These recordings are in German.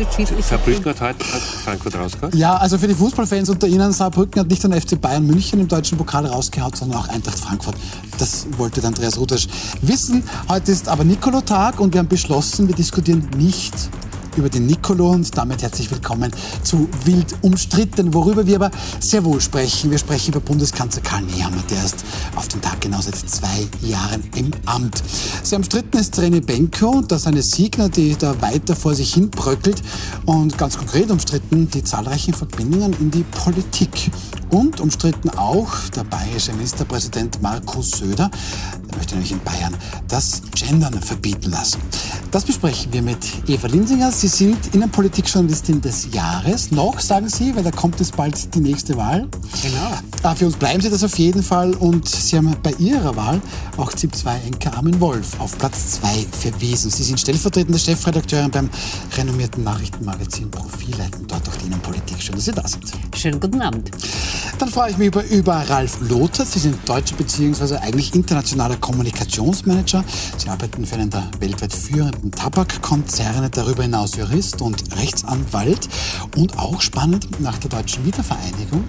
bedeutet schließlich. Saarbrücken hat heute Frankfurt rausgehauen? Ja, also für die Fußballfans unter Ihnen, Saarbrücken hat nicht nur FC Bayern München im deutschen Pokal rausgehauen, sondern auch Eintracht Frankfurt. Das wollte Andreas Rudasch wissen. Heute ist aber Nikolotag und wir haben beschlossen, wir diskutieren nicht über den Nicolo und damit herzlich willkommen zu Wild umstritten, worüber wir aber sehr wohl sprechen. Wir sprechen über Bundeskanzler Karl Nehammer, der ist auf den Tag genau seit zwei Jahren im Amt. Sehr umstritten ist René Benko, das eine Siegner, die da weiter vor sich hin bröckelt und ganz konkret umstritten die zahlreichen Verbindungen in die Politik. Und umstritten auch der bayerische Ministerpräsident Markus Söder. Er möchte nämlich in Bayern das Gendern verbieten lassen. Das besprechen wir mit Eva Linsinger. Sie sind Innenpolitikjournalistin des Jahres. Noch, sagen Sie, weil da kommt jetzt bald die nächste Wahl. Genau. Für uns bleiben Sie das auf jeden Fall. Und Sie haben bei Ihrer Wahl auch ZIP 2 Enker Armin Wolf auf Platz 2 verwiesen. Sie sind stellvertretende Chefredakteurin beim renommierten Nachrichtenmagazin Profile und dort auch die Innenpolitik. Schön, dass Sie da sind. Schönen guten Abend. Dann freue ich mich über, über Ralf Lothar. Sie sind deutscher bzw. eigentlich internationaler Kommunikationsmanager. Sie arbeiten für einen der weltweit führenden Tabakkonzerne, darüber hinaus Jurist und Rechtsanwalt. Und auch spannend, nach der deutschen Wiedervereinigung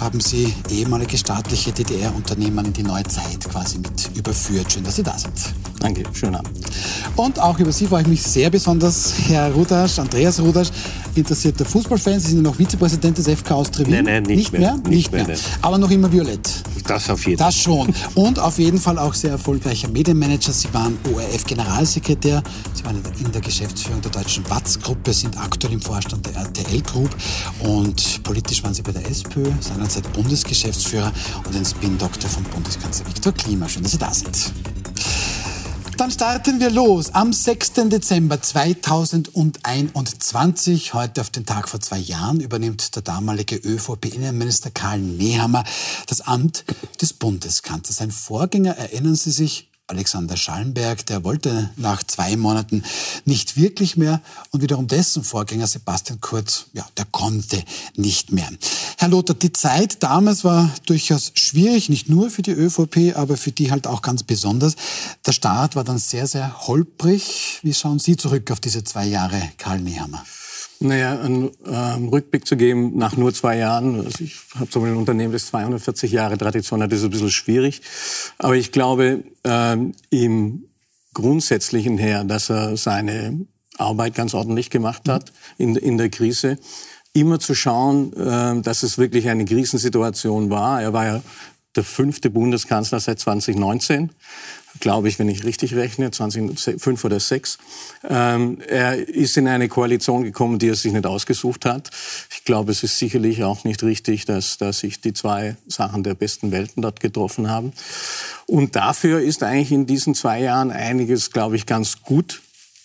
haben Sie ehemalige staatliche DDR-Unternehmen in die neue Zeit quasi mit überführt. Schön, dass Sie da sind. Danke, schönen Abend. Und auch über Sie freue ich mich sehr besonders, Herr Rudasch, Andreas Rudasch, interessierter Fußballfan. Sie sind ja noch Vizepräsident des FK Austria Wien. Nein, nein, nicht mehr. Nicht, Nicht mehr. mehr, Aber noch immer violett. Das auf jeden Das schon. Und auf jeden Fall auch sehr erfolgreicher Medienmanager. Sie waren ORF-Generalsekretär, Sie waren in der Geschäftsführung der deutschen Watz-Gruppe, sind aktuell im Vorstand der RTL Group und politisch waren Sie bei der SPÖ, seinerzeit Bundesgeschäftsführer und ein Spin-Doktor von Bundeskanzler Viktor Klima. Schön, dass Sie da sind. Dann starten wir los am 6. Dezember 2021. Heute auf den Tag vor zwei Jahren übernimmt der damalige ÖVP-Innenminister Karl Nehammer das Amt des Bundeskanzlers. Sein Vorgänger, erinnern Sie sich, Alexander Schallenberg, der wollte nach zwei Monaten nicht wirklich mehr und wiederum dessen Vorgänger Sebastian Kurz, ja, der konnte nicht mehr. Herr Lothar, die Zeit damals war durchaus schwierig, nicht nur für die ÖVP, aber für die halt auch ganz besonders. Der Start war dann sehr, sehr holprig. Wie schauen Sie zurück auf diese zwei Jahre, Karl Nehammer? Naja, einen ähm, Rückblick zu geben nach nur zwei Jahren. Also ich habe so ein Unternehmen, das 240 Jahre Tradition hat, ist ein bisschen schwierig. Aber ich glaube, ähm, im Grundsätzlichen her, dass er seine Arbeit ganz ordentlich gemacht hat in, in der Krise. Immer zu schauen, äh, dass es wirklich eine Krisensituation war. Er war ja der fünfte Bundeskanzler seit 2019 glaube ich, wenn ich richtig rechne, 2005 oder 6. Ähm, er ist in eine Koalition gekommen, die er sich nicht ausgesucht hat. Ich glaube, es ist sicherlich auch nicht richtig, dass, dass sich die zwei Sachen der besten Welten dort getroffen haben. Und dafür ist eigentlich in diesen zwei Jahren einiges, glaube ich, ganz gut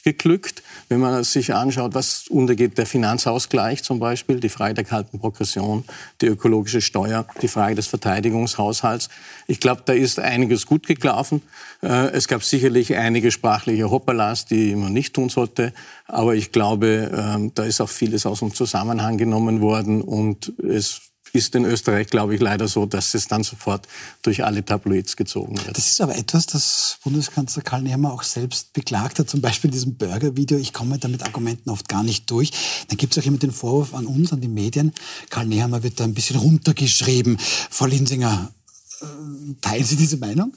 geglückt. Wenn man sich anschaut, was untergeht, der Finanzausgleich zum Beispiel, die Frage der kalten Progression, die ökologische Steuer, die Frage des Verteidigungshaushalts. Ich glaube, da ist einiges gut gelaufen. Äh, es gab sicherlich einige sprachliche Hoppalas, die man nicht tun sollte. Aber ich glaube, ähm, da ist auch vieles aus dem Zusammenhang genommen worden und es ist in Österreich, glaube ich, leider so, dass es dann sofort durch alle Tabloids gezogen wird. Das ist aber etwas, das Bundeskanzler Karl Nehammer auch selbst beklagt hat, zum Beispiel in diesem Burger-Video. Ich komme da mit Argumenten oft gar nicht durch. Dann gibt es auch immer den Vorwurf an uns, an die Medien. Karl Nehammer wird da ein bisschen runtergeschrieben. Frau Linsinger, Teilen Sie diese Meinung?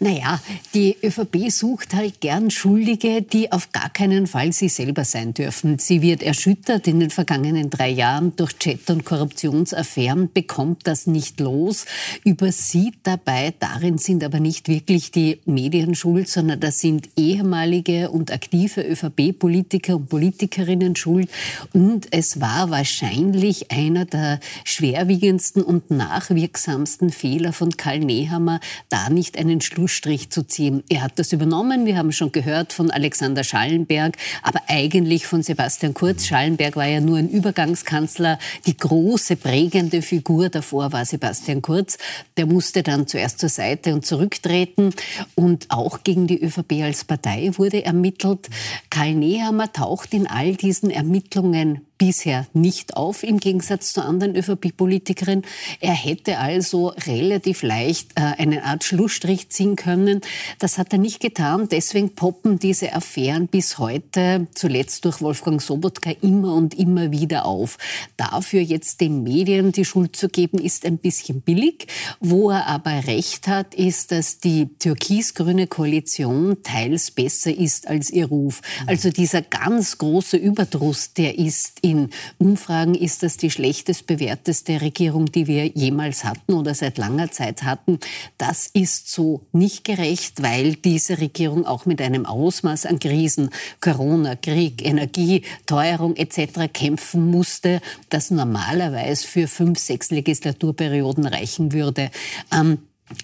Naja, die ÖVP sucht halt gern Schuldige, die auf gar keinen Fall sie selber sein dürfen. Sie wird erschüttert in den vergangenen drei Jahren durch Chat- und Korruptionsaffären, bekommt das nicht los, übersieht dabei, darin sind aber nicht wirklich die Medien schuld, sondern das sind ehemalige und aktive ÖVP-Politiker und Politikerinnen schuld. Und es war wahrscheinlich einer der schwerwiegendsten und nachwirksamsten Fehler von Karl Nehammer, da nicht einen Schlussstrich zu ziehen. Er hat das übernommen, wir haben schon gehört von Alexander Schallenberg, aber eigentlich von Sebastian Kurz. Schallenberg war ja nur ein Übergangskanzler. Die große prägende Figur davor war Sebastian Kurz. Der musste dann zuerst zur Seite und zurücktreten. Und auch gegen die ÖVP als Partei wurde ermittelt. Karl Nehammer taucht in all diesen Ermittlungen bisher nicht auf, im Gegensatz zu anderen ÖVP-Politikerinnen. Er hätte also relativ leicht äh, eine Art Schlussstrich ziehen können. Das hat er nicht getan. Deswegen poppen diese Affären bis heute, zuletzt durch Wolfgang Sobotka, immer und immer wieder auf. Dafür jetzt den Medien die Schuld zu geben, ist ein bisschen billig. Wo er aber recht hat, ist, dass die türkis-grüne Koalition teils besser ist als ihr Ruf. Also dieser ganz große Überdruss, der ist in Umfragen, ist das die schlechtest bewerteste Regierung, die wir jemals hatten oder seit langer Zeit hatten. Das ist so nicht gerecht, weil diese Regierung auch mit einem Ausmaß an Krisen, Corona, Krieg, Energie, Teuerung etc. kämpfen musste, das normalerweise für fünf, sechs Legislaturperioden reichen würde. Ähm,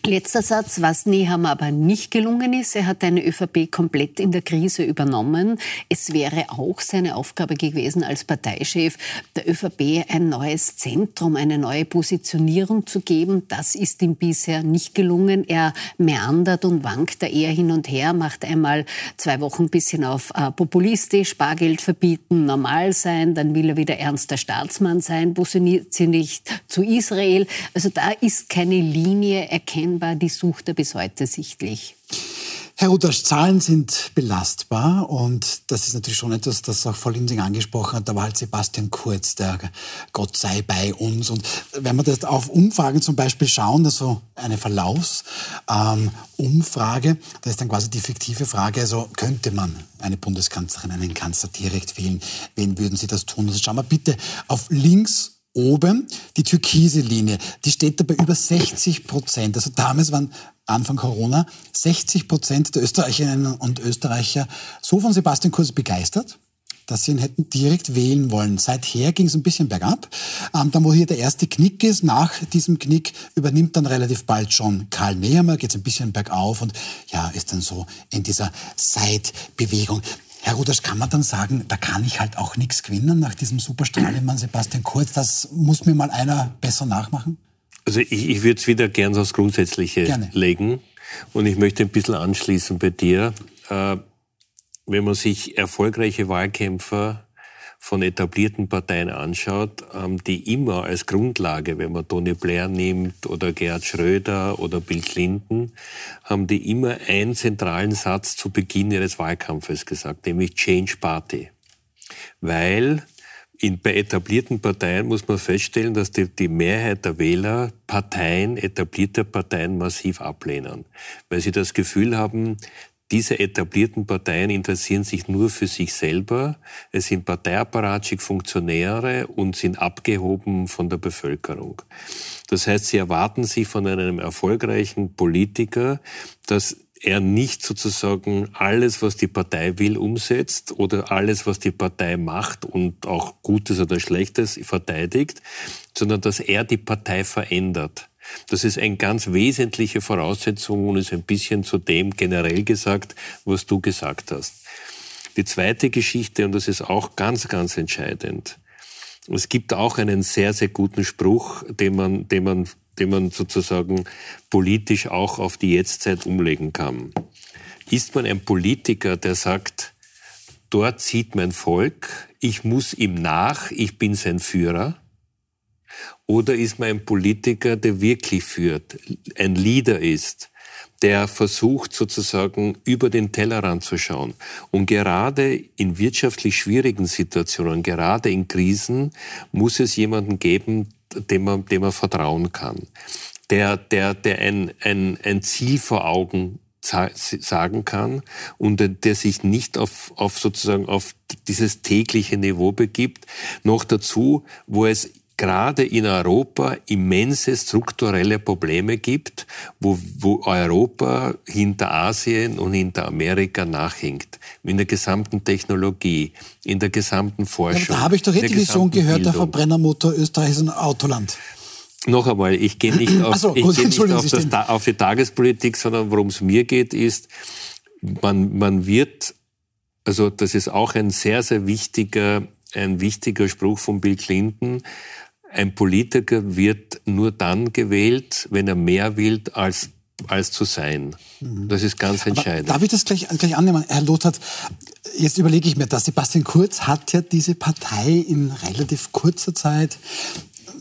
Letzter Satz, was Neham aber nicht gelungen ist, er hat eine ÖVP komplett in der Krise übernommen. Es wäre auch seine Aufgabe gewesen, als Parteichef der ÖVP ein neues Zentrum, eine neue Positionierung zu geben. Das ist ihm bisher nicht gelungen. Er meandert und wankt da eher hin und her, macht einmal zwei Wochen ein bisschen auf äh, populistisch, Spargeld verbieten, normal sein, dann will er wieder ernster Staatsmann sein, positioniert sich nicht zu Israel. Also da ist keine Linie erkennbar erkennbar, die sucht er bis heute sichtlich. Herr Rutasch, Zahlen sind belastbar und das ist natürlich schon etwas, das auch Frau Linsing angesprochen hat. Da war halt Sebastian Kurz, der Gott sei bei uns. Und wenn wir das auf Umfragen zum Beispiel schauen, also eine Verlaufsumfrage, ähm, da ist dann quasi die fiktive Frage, also könnte man eine Bundeskanzlerin, einen Kanzler direkt wählen? Wen würden Sie das tun? Also schauen wir bitte auf links oben die türkise Linie, die steht da bei über 60 Prozent. Also damals waren Anfang Corona 60 Prozent der Österreicherinnen und Österreicher so von Sebastian Kurz begeistert, dass sie ihn hätten direkt wählen wollen. Seither ging es ein bisschen bergab. Ähm, dann, wo hier der erste Knick ist, nach diesem Knick übernimmt dann relativ bald schon Karl Nehammer, geht es ein bisschen bergauf und ja, ist dann so in dieser Seitbewegung. Herr Ruders, kann man dann sagen, da kann ich halt auch nichts gewinnen nach diesem Superstrahlemann Sebastian Kurz? Das muss mir mal einer besser nachmachen? Also ich, ich würde es wieder gern aufs Grundsätzliche Gerne. legen. Und ich möchte ein bisschen anschließen bei dir. Äh, wenn man sich erfolgreiche Wahlkämpfer von etablierten Parteien anschaut, haben die immer als Grundlage, wenn man Tony Blair nimmt oder Gerhard Schröder oder Bill Clinton, haben die immer einen zentralen Satz zu Beginn ihres Wahlkampfes gesagt, nämlich Change Party. Weil in, bei etablierten Parteien muss man feststellen, dass die, die Mehrheit der Wähler Parteien, etablierte Parteien massiv ablehnen, weil sie das Gefühl haben, diese etablierten Parteien interessieren sich nur für sich selber. Es sind parteiapparatische Funktionäre und sind abgehoben von der Bevölkerung. Das heißt, sie erwarten sich von einem erfolgreichen Politiker, dass er nicht sozusagen alles, was die Partei will, umsetzt oder alles, was die Partei macht und auch Gutes oder Schlechtes verteidigt, sondern dass er die Partei verändert. Das ist eine ganz wesentliche Voraussetzung und ist ein bisschen zu dem generell gesagt, was du gesagt hast. Die zweite Geschichte, und das ist auch ganz, ganz entscheidend. Es gibt auch einen sehr, sehr guten Spruch, den man, den man, den man sozusagen politisch auch auf die Jetztzeit umlegen kann. Ist man ein Politiker, der sagt, dort sieht mein Volk, ich muss ihm nach, ich bin sein Führer, oder ist man ein Politiker, der wirklich führt, ein Leader ist, der versucht sozusagen über den Tellerrand zu schauen. Und gerade in wirtschaftlich schwierigen Situationen, gerade in Krisen, muss es jemanden geben, dem man, dem man vertrauen kann. Der, der, der ein, ein, ein Ziel vor Augen sagen kann und der sich nicht auf, auf sozusagen auf dieses tägliche Niveau begibt. Noch dazu, wo es gerade in Europa immense strukturelle Probleme gibt, wo, wo Europa hinter Asien und hinter Amerika nachhinkt. In der gesamten Technologie, in der gesamten Forschung. Ja, da habe ich doch die Vision gehört, Bildung. der Verbrennermotor Österreich ist ein Autoland. Noch einmal, ich gehe nicht, auf, so, ich gehe nicht auf, das, auf die Tagespolitik, sondern worum es mir geht, ist, man, man wird, also das ist auch ein sehr, sehr wichtiger, ein wichtiger Spruch von Bill Clinton, ein Politiker wird nur dann gewählt, wenn er mehr will als als zu sein. Mhm. Das ist ganz entscheidend. Aber darf ich das gleich, gleich annehmen? Herr Lothar, Jetzt überlege ich mir das. Sebastian Kurz hat ja diese Partei in relativ kurzer Zeit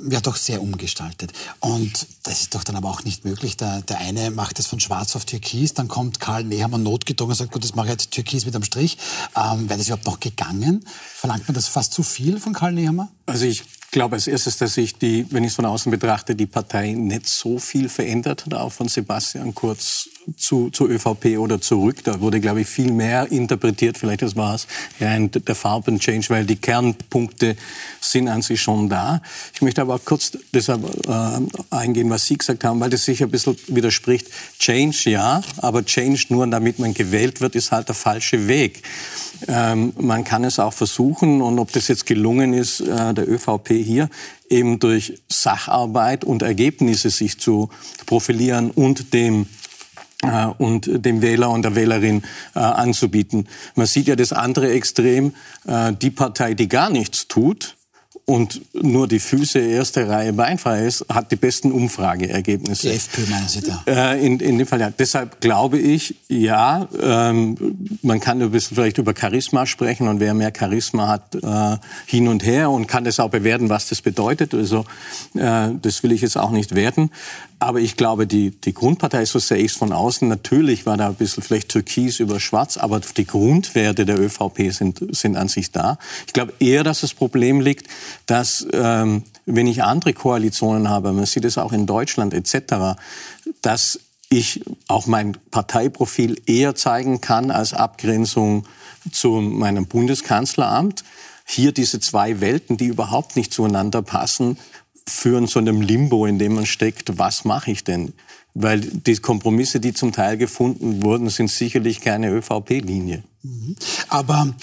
ja doch sehr umgestaltet. Und das ist doch dann aber auch nicht möglich. Der, der eine macht es von schwarz auf türkis, dann kommt Karl Nehammer notgedrungen und sagt, gut, das mache ich jetzt türkis mit einem Strich. Ähm, Wäre das überhaupt noch gegangen? Verlangt man das fast zu viel von Karl Nehammer? Also ich glaube als erstes, dass sich die, wenn ich es von außen betrachte, die Partei nicht so viel verändert hat, auch von Sebastian Kurz zu, zu ÖVP oder zurück. Da wurde, glaube ich, viel mehr interpretiert. Vielleicht das war es ja der Farben-Change, weil die Kernpunkte sind an sich schon da. Ich möchte aber auch kurz deshalb äh, eingehen, was Sie gesagt haben, weil das sich ein bisschen widerspricht. Change ja, aber Change nur damit man gewählt wird, ist halt der falsche Weg. Ähm, man kann es auch versuchen und ob das jetzt gelungen ist, äh, der ÖVP hier eben durch Sacharbeit und Ergebnisse sich zu profilieren und dem äh, und dem Wähler und der Wählerin äh, anzubieten. Man sieht ja das andere Extrem, äh, die Partei, die gar nichts tut, und nur die Füße erste Reihe beinfrei ist, hat die besten Umfrageergebnisse. Die FPÖ meinen Sie da? Äh, in, in dem Fall ja. Deshalb glaube ich, ja, ähm, man kann ein bisschen vielleicht über Charisma sprechen und wer mehr Charisma hat, äh, hin und her und kann das auch bewerten, was das bedeutet. Also äh, das will ich jetzt auch nicht werten. Aber ich glaube, die, die Grundpartei, so sehe ich es von außen, natürlich war da ein bisschen vielleicht türkis über schwarz, aber die Grundwerte der ÖVP sind, sind an sich da. Ich glaube eher, dass das Problem liegt, dass ähm, wenn ich andere Koalitionen habe, man sieht es auch in Deutschland etc., dass ich auch mein Parteiprofil eher zeigen kann als Abgrenzung zu meinem Bundeskanzleramt. Hier diese zwei Welten, die überhaupt nicht zueinander passen, führen zu einem Limbo, in dem man steckt, was mache ich denn? Weil die Kompromisse, die zum Teil gefunden wurden, sind sicherlich keine ÖVP-Linie. Mhm. Aber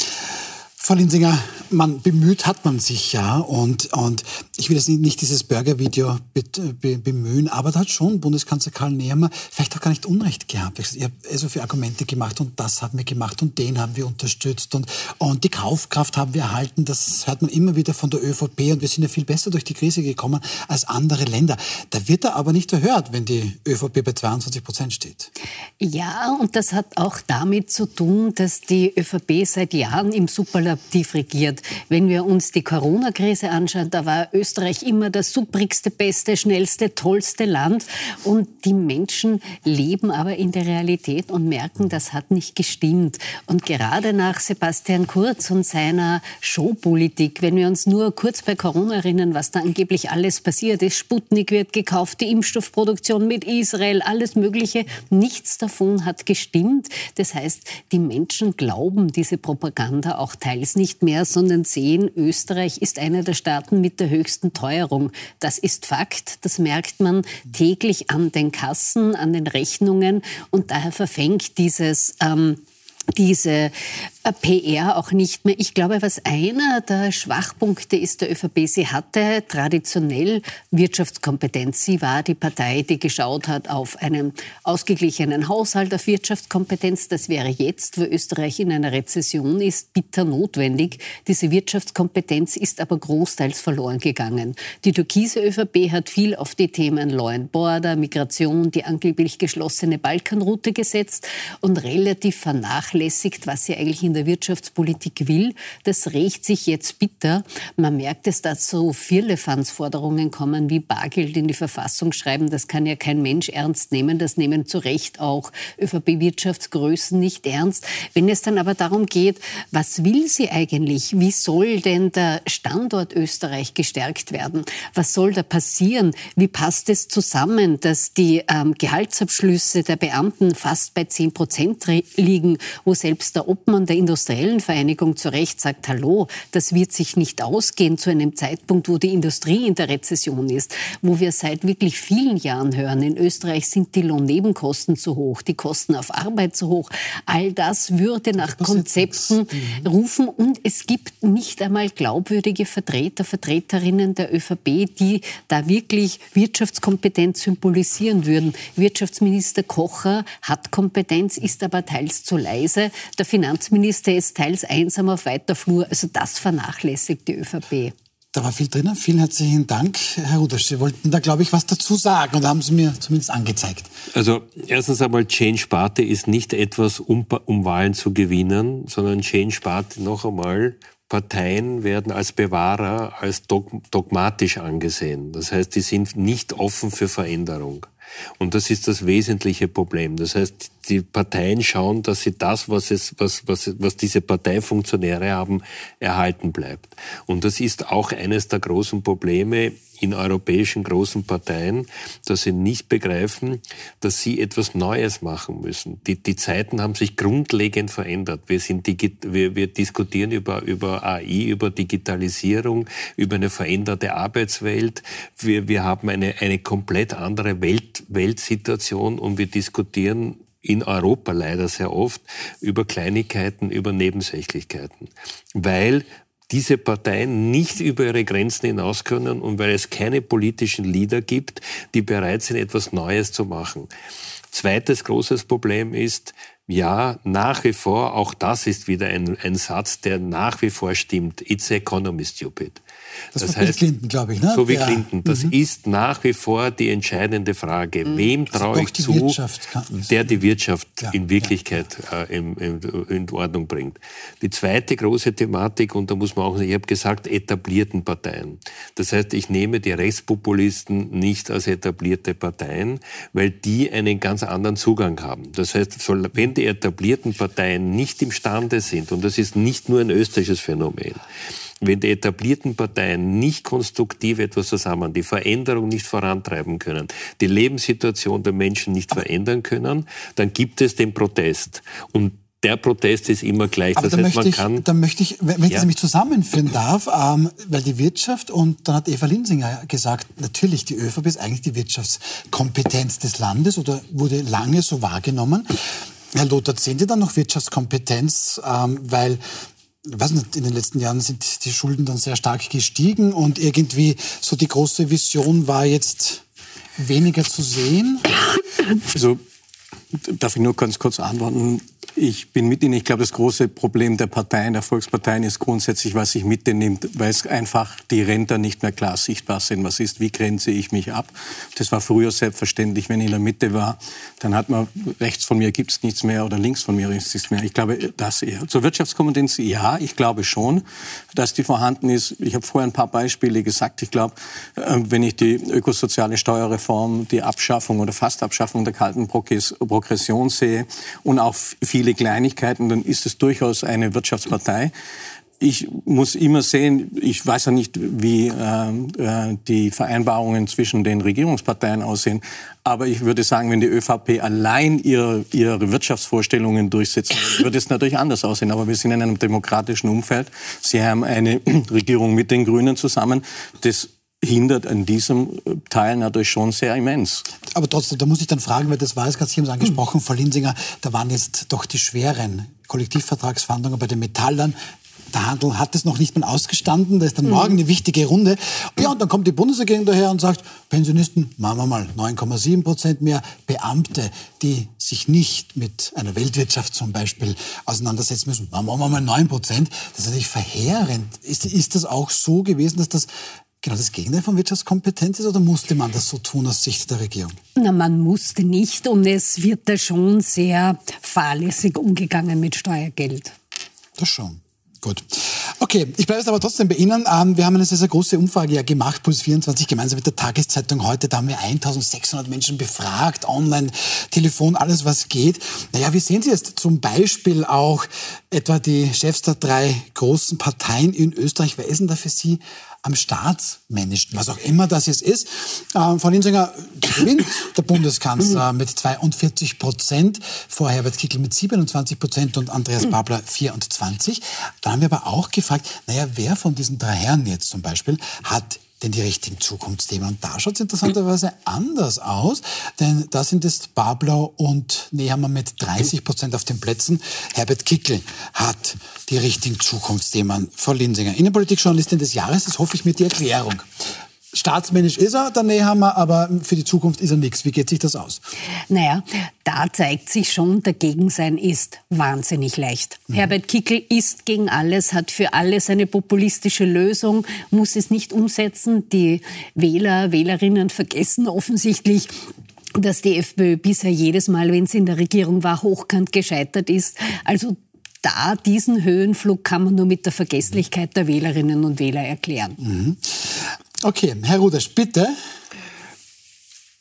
Frau Linsinger, man bemüht hat man sich ja und, und ich will jetzt nicht dieses Burger-Video be, bemühen, aber da hat schon Bundeskanzler Karl Nehammer vielleicht auch gar nicht Unrecht gehabt. Ich habe so viele Argumente gemacht und das haben wir gemacht und den haben wir unterstützt und, und die Kaufkraft haben wir erhalten. Das hört man immer wieder von der ÖVP und wir sind ja viel besser durch die Krise gekommen als andere Länder. Da wird er aber nicht erhört, wenn die ÖVP bei 22 Prozent steht. Ja, und das hat auch damit zu tun, dass die ÖVP seit Jahren im Superland kollaborativ regiert. Wenn wir uns die Corona-Krise anschauen, da war Österreich immer das suprigste, beste, schnellste, tollste Land. Und die Menschen leben aber in der Realität und merken, das hat nicht gestimmt. Und gerade nach Sebastian Kurz und seiner Showpolitik, wenn wir uns nur kurz bei Corona erinnern, was da angeblich alles passiert ist, Sputnik wird gekauft, die Impfstoffproduktion mit Israel, alles Mögliche, nichts davon hat gestimmt. Das heißt, die Menschen glauben diese Propaganda auch teilweise teils nicht mehr, sondern sehen, Österreich ist einer der Staaten mit der höchsten Teuerung. Das ist Fakt, das merkt man täglich an den Kassen, an den Rechnungen und daher verfängt dieses ähm, diese PR auch nicht mehr. Ich glaube, was einer der Schwachpunkte ist der ÖVP, sie hatte traditionell Wirtschaftskompetenz. Sie war die Partei, die geschaut hat auf einen ausgeglichenen Haushalt, auf Wirtschaftskompetenz. Das wäre jetzt, wo Österreich in einer Rezession ist, bitter notwendig. Diese Wirtschaftskompetenz ist aber großteils verloren gegangen. Die türkise ÖVP hat viel auf die Themen Law and Border, Migration, die angeblich geschlossene Balkanroute gesetzt und relativ vernachlässigt, was sie eigentlich in in der Wirtschaftspolitik will. Das rächt sich jetzt bitter. Man merkt es, dass so Firlefanzforderungen kommen wie Bargeld in die Verfassung schreiben. Das kann ja kein Mensch ernst nehmen. Das nehmen zu Recht auch ÖVP-Wirtschaftsgrößen nicht ernst. Wenn es dann aber darum geht, was will sie eigentlich? Wie soll denn der Standort Österreich gestärkt werden? Was soll da passieren? Wie passt es zusammen, dass die ähm, Gehaltsabschlüsse der Beamten fast bei 10 Prozent liegen, wo selbst der Obmann der industriellen Vereinigung zu Recht sagt, hallo, das wird sich nicht ausgehen zu einem Zeitpunkt, wo die Industrie in der Rezession ist, wo wir seit wirklich vielen Jahren hören, in Österreich sind die Lohnnebenkosten zu hoch, die Kosten auf Arbeit zu hoch. All das würde nach Konzepten rufen und es gibt nicht einmal glaubwürdige Vertreter, Vertreterinnen der ÖVP, die da wirklich Wirtschaftskompetenz symbolisieren würden. Wirtschaftsminister Kocher hat Kompetenz, ist aber teils zu leise. Der Finanzminister ist teils einsam auf weiter Flur. Also das vernachlässigt die ÖVP. Da war viel drinnen. Vielen herzlichen Dank, Herr Rudasch. Sie wollten da, glaube ich, was dazu sagen und haben Sie mir zumindest angezeigt. Also erstens einmal, Change Party ist nicht etwas, um, um Wahlen zu gewinnen, sondern Change Party noch einmal Parteien werden als Bewahrer, als dogmatisch angesehen. Das heißt, die sind nicht offen für Veränderung. Und das ist das wesentliche Problem. Das heißt, die Parteien schauen, dass sie das, was, es, was, was, was diese Parteifunktionäre haben, erhalten bleibt. Und das ist auch eines der großen Probleme in europäischen großen Parteien, dass sie nicht begreifen, dass sie etwas Neues machen müssen. Die, die Zeiten haben sich grundlegend verändert. Wir, sind wir, wir diskutieren über, über AI, über Digitalisierung, über eine veränderte Arbeitswelt. Wir, wir haben eine, eine komplett andere Welt, Weltsituation und wir diskutieren in Europa leider sehr oft über Kleinigkeiten, über Nebensächlichkeiten. Weil diese Parteien nicht über ihre Grenzen hinaus können und weil es keine politischen Leader gibt, die bereit sind, etwas Neues zu machen. Zweites großes Problem ist, ja, nach wie vor, auch das ist wieder ein, ein Satz, der nach wie vor stimmt. It's economy stupid. Das, das heißt, Clinton, glaube ich, ne? So wie ja. Clinton. Das mhm. ist nach wie vor die entscheidende Frage. Mhm. Wem traue ich zu, der die Wirtschaft ja. in Wirklichkeit ja. Äh, in, in, in, Ordnung bringt? Die zweite große Thematik, und da muss man auch, ich habe gesagt, etablierten Parteien. Das heißt, ich nehme die Rechtspopulisten nicht als etablierte Parteien, weil die einen ganz anderen Zugang haben. Das heißt, wenn die etablierten Parteien nicht imstande sind, und das ist nicht nur ein österreichisches Phänomen, wenn die etablierten Parteien nicht konstruktiv etwas zusammen, die Veränderung nicht vorantreiben können, die Lebenssituation der Menschen nicht verändern können, dann gibt es den Protest. Und der Protest ist immer gleich. Aber das da heißt, man ich, kann. Da möchte ich, wenn ich ja. das nämlich zusammenführen darf, ähm, weil die Wirtschaft und dann hat Eva Linsinger gesagt, natürlich die ÖVP ist eigentlich die Wirtschaftskompetenz des Landes oder wurde lange so wahrgenommen. Herr Lothar, sehen Sie dann noch Wirtschaftskompetenz, ähm, weil ich weiß in den letzten Jahren sind die Schulden dann sehr stark gestiegen und irgendwie so die große Vision war jetzt weniger zu sehen. Also darf ich nur ganz kurz antworten. Ich bin mit Ihnen. Ich glaube, das große Problem der Parteien, der Volksparteien ist grundsätzlich, was sich mit denen nimmt, weil es einfach die Ränder nicht mehr klar sichtbar sind. Was ist, wie grenze ich mich ab? Das war früher selbstverständlich. Wenn ich in der Mitte war, dann hat man rechts von mir gibt es nichts mehr oder links von mir ist nichts mehr. Ich glaube, das eher. Zur Wirtschaftskompetenz, ja, ich glaube schon, dass die vorhanden ist. Ich habe vorher ein paar Beispiele gesagt. Ich glaube, äh, wenn ich die ökosoziale Steuerreform, die Abschaffung oder Fastabschaffung der kalten Progression sehe und auch viele Kleinigkeiten, dann ist es durchaus eine Wirtschaftspartei. Ich muss immer sehen, ich weiß ja nicht, wie äh, äh, die Vereinbarungen zwischen den Regierungsparteien aussehen, aber ich würde sagen, wenn die ÖVP allein ihre, ihre Wirtschaftsvorstellungen durchsetzen würde, würde es natürlich anders aussehen. Aber wir sind in einem demokratischen Umfeld. Sie haben eine Regierung mit den Grünen zusammen. Das hindert an diesem Teil natürlich schon sehr immens. Aber trotzdem, da muss ich dann fragen, weil das war es gerade, Sie haben es angesprochen, Frau Linsinger, da waren jetzt doch die schweren Kollektivvertragsverhandlungen bei den Metallern. Der Handel hat es noch nicht mal ausgestanden. Da ist dann morgen eine wichtige Runde. Ja, und dann kommt die Bundesregierung daher und sagt, Pensionisten, machen wir mal 9,7 Prozent mehr. Beamte, die sich nicht mit einer Weltwirtschaft zum Beispiel auseinandersetzen müssen, machen wir mal 9 Prozent. Das ist natürlich verheerend. Ist, ist das auch so gewesen, dass das genau das Gegenteil von Wirtschaftskompetenz ist oder musste man das so tun aus Sicht der Regierung? Na, man musste nicht und es wird da schon sehr fahrlässig umgegangen mit Steuergeld. Das schon. Gut. Okay, ich bleibe jetzt aber trotzdem bei Ihnen. Ähm, wir haben eine sehr, sehr große Umfrage ja gemacht, Puls 24, gemeinsam mit der Tageszeitung heute. Da haben wir 1600 Menschen befragt, online, Telefon, alles was geht. Naja, wie sehen Sie jetzt zum Beispiel auch etwa die Chefs der drei großen Parteien in Österreich? Wer ist denn da für Sie am staatsmännischen, was auch immer das jetzt ist. Ähm, Frau Linsinger gewinnt der Bundeskanzler mit 42 Prozent, vor Herbert Kickl mit 27 Prozent und Andreas Babler 24. Da haben wir aber auch gefragt, naja, wer von diesen drei Herren jetzt zum Beispiel hat denn die richtigen Zukunftsthemen. Und da schaut es interessanterweise anders aus, denn da sind es Bablau und Nehammer mit 30 Prozent auf den Plätzen. Herbert Kickel hat die richtigen Zukunftsthemen. Frau Linsinger, Innenpolitik-Journalistin des Jahres, das hoffe ich mit die Erklärung. Staatsmännisch ist er, der Nehammer, aber für die Zukunft ist er nichts. Wie geht sich das aus? Naja, da zeigt sich schon, dagegen sein ist wahnsinnig leicht. Mhm. Herbert Kickel ist gegen alles, hat für alles eine populistische Lösung, muss es nicht umsetzen. Die Wähler, Wählerinnen vergessen offensichtlich, dass die FPÖ bisher jedes Mal, wenn sie in der Regierung war, hochkant gescheitert ist. Also da diesen Höhenflug kann man nur mit der Vergesslichkeit der Wählerinnen und Wähler erklären. Mhm. Okay, Herr Rudesch, bitte.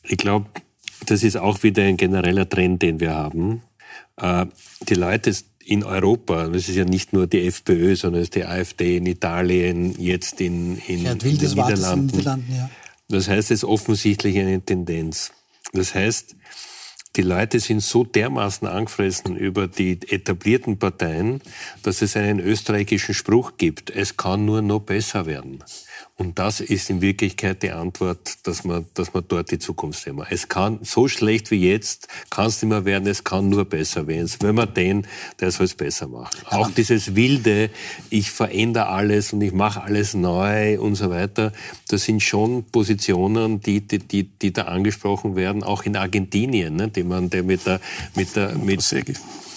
Ich glaube, das ist auch wieder ein genereller Trend, den wir haben. Äh, die Leute in Europa, das ist ja nicht nur die FPÖ, sondern es ist die AfD in Italien, jetzt in, in, in den Niederlanden. Niederlanden ja. Das heißt, es ist offensichtlich eine Tendenz. Das heißt, die Leute sind so dermaßen angefressen über die etablierten Parteien, dass es einen österreichischen Spruch gibt, es kann nur noch besser werden. Und das ist in Wirklichkeit die Antwort, dass man, dass man dort die Zukunft sehen. Es kann so schlecht wie jetzt, kann es nicht mehr werden, es kann nur besser werden. Wenn man den, der soll es besser machen. Auch dieses wilde, ich verändere alles und ich mache alles neu und so weiter, das sind schon Positionen, die, die, die, die da angesprochen werden, auch in Argentinien, ne, die man, der mit der, mit der, mit,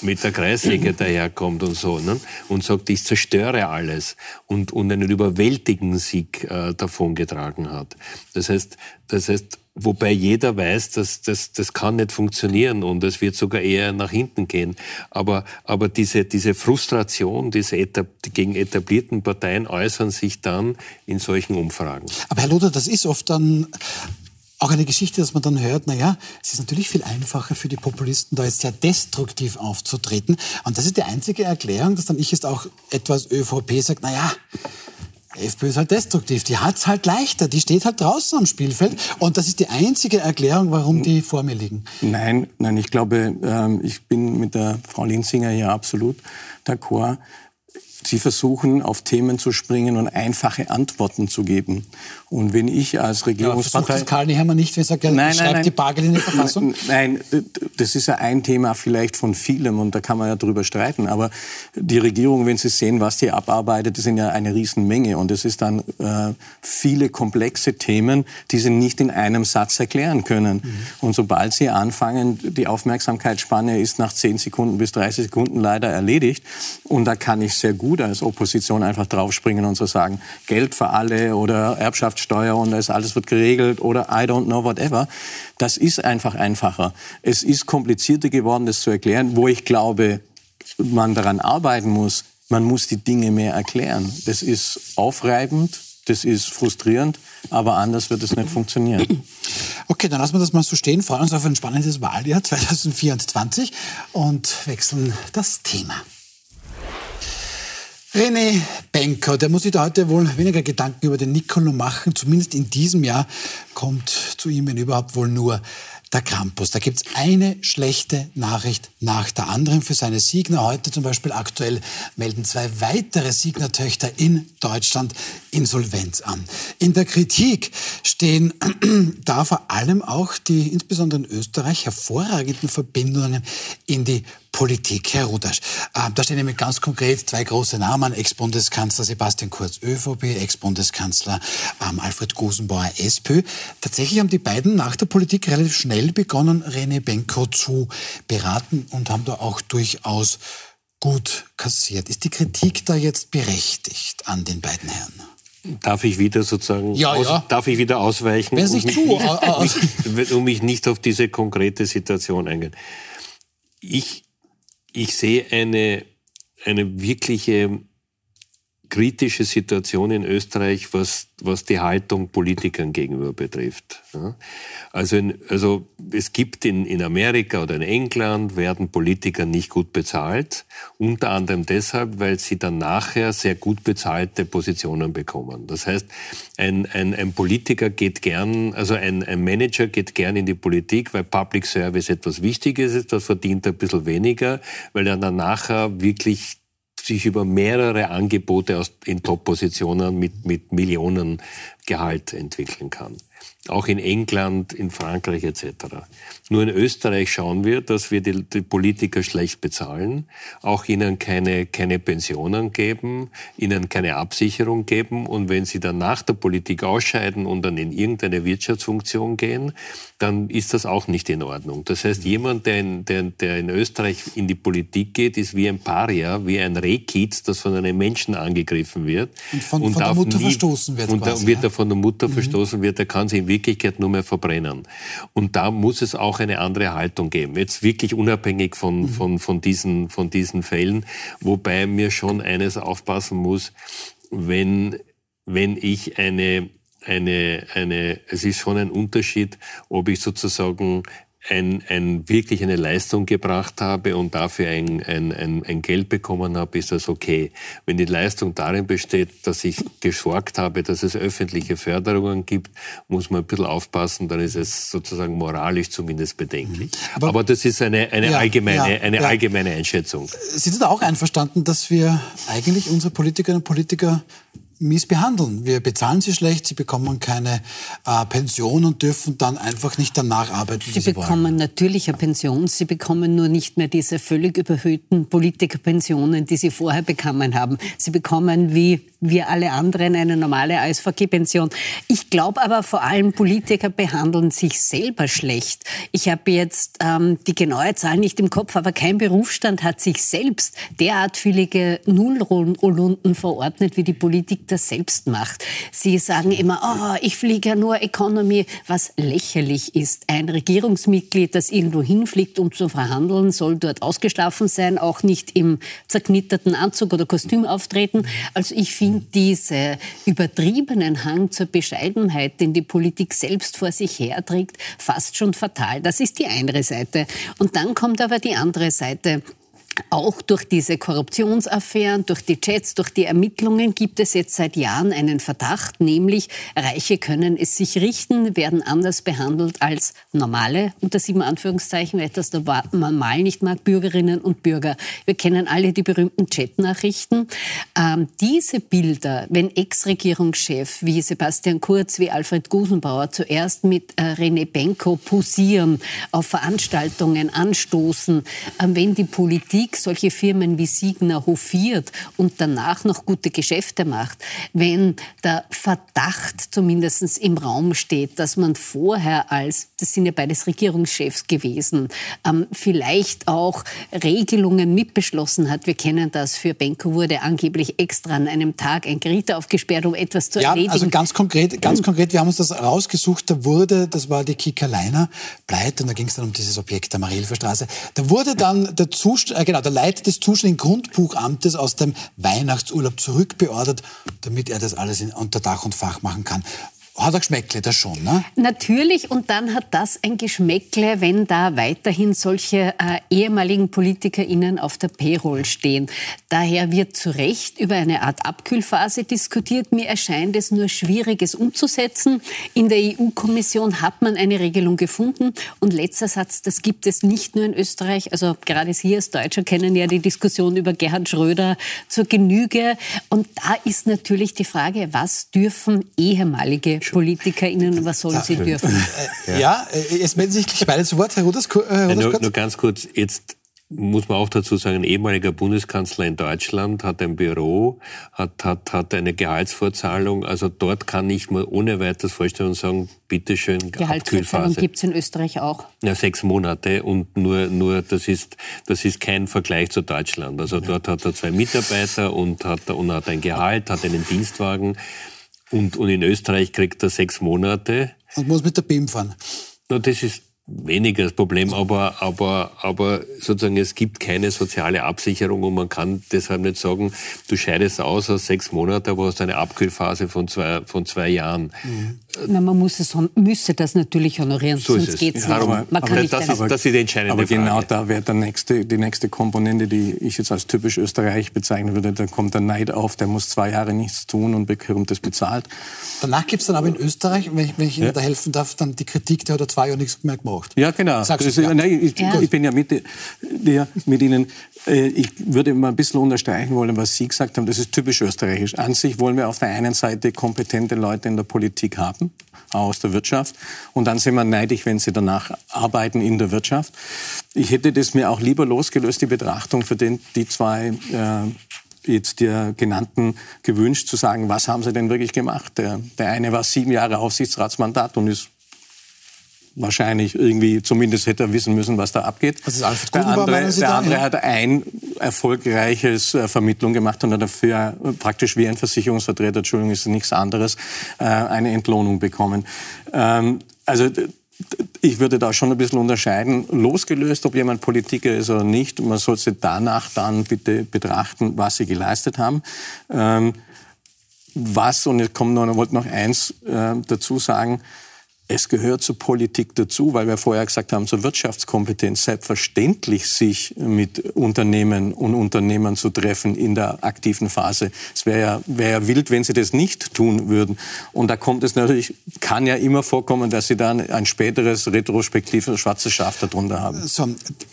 mit der Kreissäge daherkommt und so ne? und sagt, ich zerstöre alles und, und einen überwältigenden Sieg äh, davongetragen hat. Das heißt, das heißt, wobei jeder weiß, dass das, das kann nicht funktionieren und es wird sogar eher nach hinten gehen. Aber, aber diese, diese Frustration, diese etab gegen etablierten Parteien äußern sich dann in solchen Umfragen. Aber Herr Lothar, das ist oft dann auch eine Geschichte, dass man dann hört, naja, es ist natürlich viel einfacher für die Populisten, da jetzt sehr destruktiv aufzutreten. Und das ist die einzige Erklärung, dass dann ich jetzt auch etwas ÖVP sagt, naja, FPÖ ist halt destruktiv, die hat's halt leichter, die steht halt draußen am Spielfeld und das ist die einzige Erklärung, warum die vor mir liegen. Nein, nein, ich glaube, ähm, ich bin mit der Frau Linzinger hier absolut d'accord. Sie versuchen, auf Themen zu springen und einfache Antworten zu geben. Und wenn ich als Regierungspartei... Ja, Karl Nehammer nicht, wenn er sagt, er nein, schreibt nein, die Bargeld in die Verfassung? Nein, das ist ja ein Thema vielleicht von vielem und da kann man ja drüber streiten. Aber die Regierung, wenn Sie sehen, was die abarbeitet, das sind ja eine Riesenmenge. Und es ist dann äh, viele komplexe Themen, die Sie nicht in einem Satz erklären können. Mhm. Und sobald Sie anfangen, die Aufmerksamkeitsspanne ist nach 10 Sekunden bis 30 Sekunden leider erledigt. Und da kann ich sehr gut als Opposition einfach draufspringen und so sagen, Geld für alle oder Erbschaftssteuer und das alles wird geregelt oder I don't know whatever. Das ist einfach einfacher. Es ist komplizierter geworden, das zu erklären, wo ich glaube, man daran arbeiten muss. Man muss die Dinge mehr erklären. Das ist aufreibend, das ist frustrierend, aber anders wird es nicht funktionieren. Okay, dann lassen wir das mal so stehen, freuen uns auf ein spannendes Wahljahr 2024 und wechseln das Thema. René Benker, der muss sich da heute wohl weniger Gedanken über den Nicolo machen. Zumindest in diesem Jahr kommt zu ihm, wenn überhaupt, wohl nur der Krampus. Da gibt's eine schlechte Nachricht nach der anderen für seine Siegner. Heute zum Beispiel aktuell melden zwei weitere Siegnertöchter in Deutschland Insolvenz an. In der Kritik stehen da vor allem auch die insbesondere in Österreich hervorragenden Verbindungen in die Politik. Herr Rudasch, äh, da stehen nämlich ganz konkret zwei große Namen, Ex-Bundeskanzler Sebastian Kurz, ÖVP, Ex-Bundeskanzler ähm, Alfred Gusenbauer, SPÖ. Tatsächlich haben die beiden nach der Politik relativ schnell begonnen, René Benko zu beraten und haben da auch durchaus gut kassiert. Ist die Kritik da jetzt berechtigt an den beiden Herren? Darf ich wieder sozusagen ja, aus, ja. darf ich wieder ausweichen, Wer sich um, mich, um mich nicht auf diese konkrete Situation eingehen? Ich ich sehe eine, eine wirkliche kritische Situation in Österreich, was, was die Haltung Politikern gegenüber betrifft. Also, in, also es gibt in, in Amerika oder in England werden Politiker nicht gut bezahlt, unter anderem deshalb, weil sie dann nachher sehr gut bezahlte Positionen bekommen. Das heißt, ein, ein, ein Politiker geht gern, also ein, ein Manager geht gern in die Politik, weil Public Service etwas Wichtiges ist, das verdient er ein bisschen weniger, weil er dann nachher wirklich sich über mehrere Angebote aus, in Top-Positionen mit, mit Millionen Gehalt entwickeln kann. Auch in England, in Frankreich etc. Nur in Österreich schauen wir, dass wir die, die, Politiker schlecht bezahlen, auch ihnen keine, keine Pensionen geben, ihnen keine Absicherung geben und wenn sie dann nach der Politik ausscheiden und dann in irgendeine Wirtschaftsfunktion gehen, dann ist das auch nicht in Ordnung. Das heißt, jemand, der in, der, der in Österreich in die Politik geht, ist wie ein Paria, wie ein Rehkitz, das von einem Menschen angegriffen wird. Und von, und von der Mutter nie, verstoßen wird. Und quasi, wird er von der Mutter mhm. verstoßen wird, der kann sie in Wirklichkeit nur mehr verbrennen. Und da muss es auch eine andere Haltung geben. Jetzt wirklich unabhängig von, mhm. von, von, diesen, von diesen Fällen, wobei mir schon eines aufpassen muss, wenn, wenn ich eine eine, eine, es ist schon ein Unterschied, ob ich sozusagen ein, ein, wirklich eine Leistung gebracht habe und dafür ein, ein, ein, Geld bekommen habe, ist das okay. Wenn die Leistung darin besteht, dass ich gesorgt habe, dass es öffentliche Förderungen gibt, muss man ein bisschen aufpassen, dann ist es sozusagen moralisch zumindest bedenklich. Mhm. Aber, Aber das ist eine, eine, ja, allgemeine, ja, eine ja. allgemeine Einschätzung. Sie sind auch einverstanden, dass wir eigentlich unsere Politikerinnen und Politiker mies behandeln. Wir bezahlen sie schlecht, sie bekommen keine äh, Pension und dürfen dann einfach nicht danach arbeiten. Sie, sie bekommen wollen. natürlich eine Pension, sie bekommen nur nicht mehr diese völlig überhöhten Politikerpensionen, die sie vorher bekommen haben. Sie bekommen wie wir alle anderen eine normale ASVG-Pension. Ich glaube aber vor allem, Politiker behandeln sich selber schlecht. Ich habe jetzt ähm, die genaue Zahl nicht im Kopf, aber kein Berufsstand hat sich selbst derart viele Nullrunden verordnet, wie die Politik das selbst macht. Sie sagen immer, oh, ich fliege ja nur Economy, was lächerlich ist. Ein Regierungsmitglied, das irgendwo hinfliegt, um zu verhandeln, soll dort ausgeschlafen sein, auch nicht im zerknitterten Anzug oder Kostüm auftreten. Also ich finde, diese übertriebenen Hang zur Bescheidenheit, den die Politik selbst vor sich herträgt, fast schon fatal. Das ist die eine Seite. Und dann kommt aber die andere Seite. Auch durch diese Korruptionsaffären, durch die Chats, durch die Ermittlungen gibt es jetzt seit Jahren einen Verdacht, nämlich Reiche können es sich richten, werden anders behandelt als normale, unter sieben Anführungszeichen, weil das normal nicht mag, Bürgerinnen und Bürger. Wir kennen alle die berühmten Chatnachrichten. Ähm, diese Bilder, wenn Ex-Regierungschef wie Sebastian Kurz, wie Alfred Gusenbauer zuerst mit äh, René Benko posieren, auf Veranstaltungen anstoßen, äh, wenn die Politik Politik solche Firmen wie Signa hofiert und danach noch gute Geschäfte macht, wenn der Verdacht zumindest im Raum steht, dass man vorher als, das sind ja beides Regierungschefs gewesen, ähm, vielleicht auch Regelungen mitbeschlossen hat. Wir kennen das, für Benko wurde angeblich extra an einem Tag ein Gerät aufgesperrt, um etwas zu ja, erledigen. Also ganz konkret, ganz konkret, wir haben uns das rausgesucht, da wurde, das war die Kika-Leiner, Pleit, und da ging es dann um dieses Objekt der Marilferstraße, da wurde dann der Zustand, äh, genau, der Leiter des zuständigen Grundbuchamtes aus dem Weihnachtsurlaub zurückbeordert, damit er das alles unter Dach und Fach machen kann. Hat ein Geschmäckle, das schon, ne? Natürlich, und dann hat das ein Geschmäckle, wenn da weiterhin solche äh, ehemaligen PolitikerInnen auf der Payroll stehen. Daher wird zu Recht über eine Art Abkühlphase diskutiert. Mir erscheint es nur schwierig, es umzusetzen. In der EU-Kommission hat man eine Regelung gefunden. Und letzter Satz, das gibt es nicht nur in Österreich. Also gerade Sie als Deutscher kennen ja die Diskussion über Gerhard Schröder zur Genüge. Und da ist natürlich die Frage, was dürfen ehemalige PolitikerInnen, was sollen sie dürfen? Äh, ja, äh, es melden sich gleich beide zu Wort. Herr Ruders, Herr Ruders nur, nur ganz kurz, jetzt muss man auch dazu sagen, ein ehemaliger Bundeskanzler in Deutschland hat ein Büro, hat, hat, hat eine Gehaltsvorzahlung. Also dort kann ich mir ohne weiteres vorstellen und sagen, bitteschön, Gehaltsvorzahlung gibt es in Österreich auch. Ja, sechs Monate und nur, nur das, ist, das ist kein Vergleich zu Deutschland. Also dort hat er zwei Mitarbeiter und hat, und hat ein Gehalt, hat einen Dienstwagen. Und, und in Österreich kriegt er sechs Monate. Und muss mit der BIM fahren. No, das ist weniger das Problem, aber, aber, aber sozusagen es gibt keine soziale Absicherung und man kann deshalb nicht sagen, du scheidest aus aus sechs Monaten, aber hast eine Abkühlphase von zwei, von zwei Jahren. Mhm. Na, man muss es, müsste das natürlich honorieren, so sonst geht es nicht. Aber, man kann nicht das, ist, das ist die entscheidende Aber genau Frage. genau da wäre nächste, die nächste Komponente, die ich jetzt als typisch österreichisch bezeichnen würde, da kommt der Neid auf, der muss zwei Jahre nichts tun und bekommt das bezahlt. Danach gibt es dann aber in Österreich, wenn ich, wenn ich Ihnen da helfen darf, dann die Kritik, der hat zwei Jahre nichts mehr gemacht. Ja, genau. Sagst das, ja. Nein, ich, ja. ich, bin ja mit, der, mit Ihnen. Äh, ich würde mal ein bisschen unterstreichen wollen, was Sie gesagt haben. Das ist typisch österreichisch. An sich wollen wir auf der einen Seite kompetente Leute in der Politik haben. Experten aus der Wirtschaft. Und dann sind wir neidisch, wenn sie danach arbeiten in der Wirtschaft. Ich hätte das mir auch lieber losgelöst, die Betrachtung für den, die zwei äh, jetzt der genannten gewünscht, zu sagen, was haben sie denn wirklich gemacht? Der, der eine war sieben Jahre Aufsichtsratsmandat und ist wahrscheinlich irgendwie, zumindest hätte er wissen müssen, was da abgeht. Das ist Alfred der andere, der andere hat ein erfolgreiches äh, Vermittlung gemacht und hat dafür äh, praktisch wie ein Versicherungsvertreter, Entschuldigung, ist nichts anderes, äh, eine Entlohnung bekommen. Ähm, also ich würde da schon ein bisschen unterscheiden, losgelöst, ob jemand Politiker ist oder nicht. Man sollte danach dann bitte betrachten, was sie geleistet haben. Ähm, was, und ich komme noch, wollte noch eins äh, dazu sagen, es gehört zur Politik dazu, weil wir vorher gesagt haben, zur Wirtschaftskompetenz selbstverständlich sich mit Unternehmen und Unternehmern zu treffen in der aktiven Phase. Es wäre ja, wär ja wild, wenn sie das nicht tun würden. Und da kommt es natürlich, kann ja immer vorkommen, dass sie dann ein späteres retrospektives schwarzes Schaf darunter haben. So,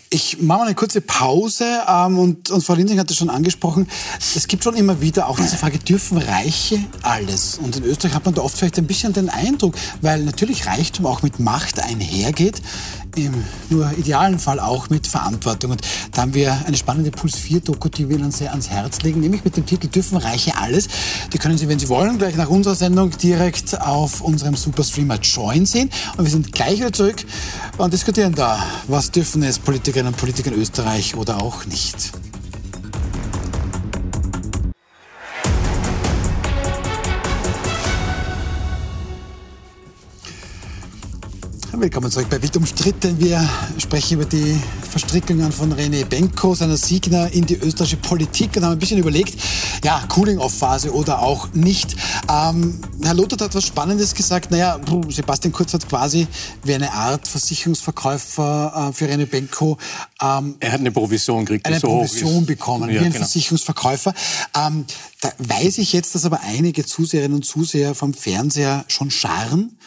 ich mache mal eine kurze Pause ähm, und, und Frau Linsing hat es schon angesprochen. Es gibt schon immer wieder auch diese Frage, dürfen Reiche alles? Und in Österreich hat man da oft vielleicht ein bisschen den Eindruck, weil natürlich Reichtum auch mit Macht einhergeht, im nur idealen Fall auch mit Verantwortung. Und da haben wir eine spannende Puls 4 Doku, die wir Ihnen sehr ans Herz legen, nämlich mit dem Titel Dürfen Reiche alles. Die können Sie, wenn Sie wollen, gleich nach unserer Sendung direkt auf unserem Superstreamer Join sehen. Und wir sind gleich wieder zurück und diskutieren da, was dürfen es Politikerinnen und Politiker in Österreich oder auch nicht. Willkommen zurück bei Wild umstritten. Wir sprechen über die Verstrickungen von René Benko, seiner Signer, in die österreichische Politik und haben ein bisschen überlegt, ja, Cooling-Off-Phase oder auch nicht. Ähm, Herr Lothar hat was Spannendes gesagt. Naja, Sebastian Kurz hat quasi wie eine Art Versicherungsverkäufer äh, für René Benko. Ähm, er hat eine Provision gekriegt. Eine so Provision bekommen, ja, wie ein genau. Versicherungsverkäufer. Ähm, da weiß ich jetzt, dass aber einige Zuseherinnen und Zuseher vom Fernseher schon scharren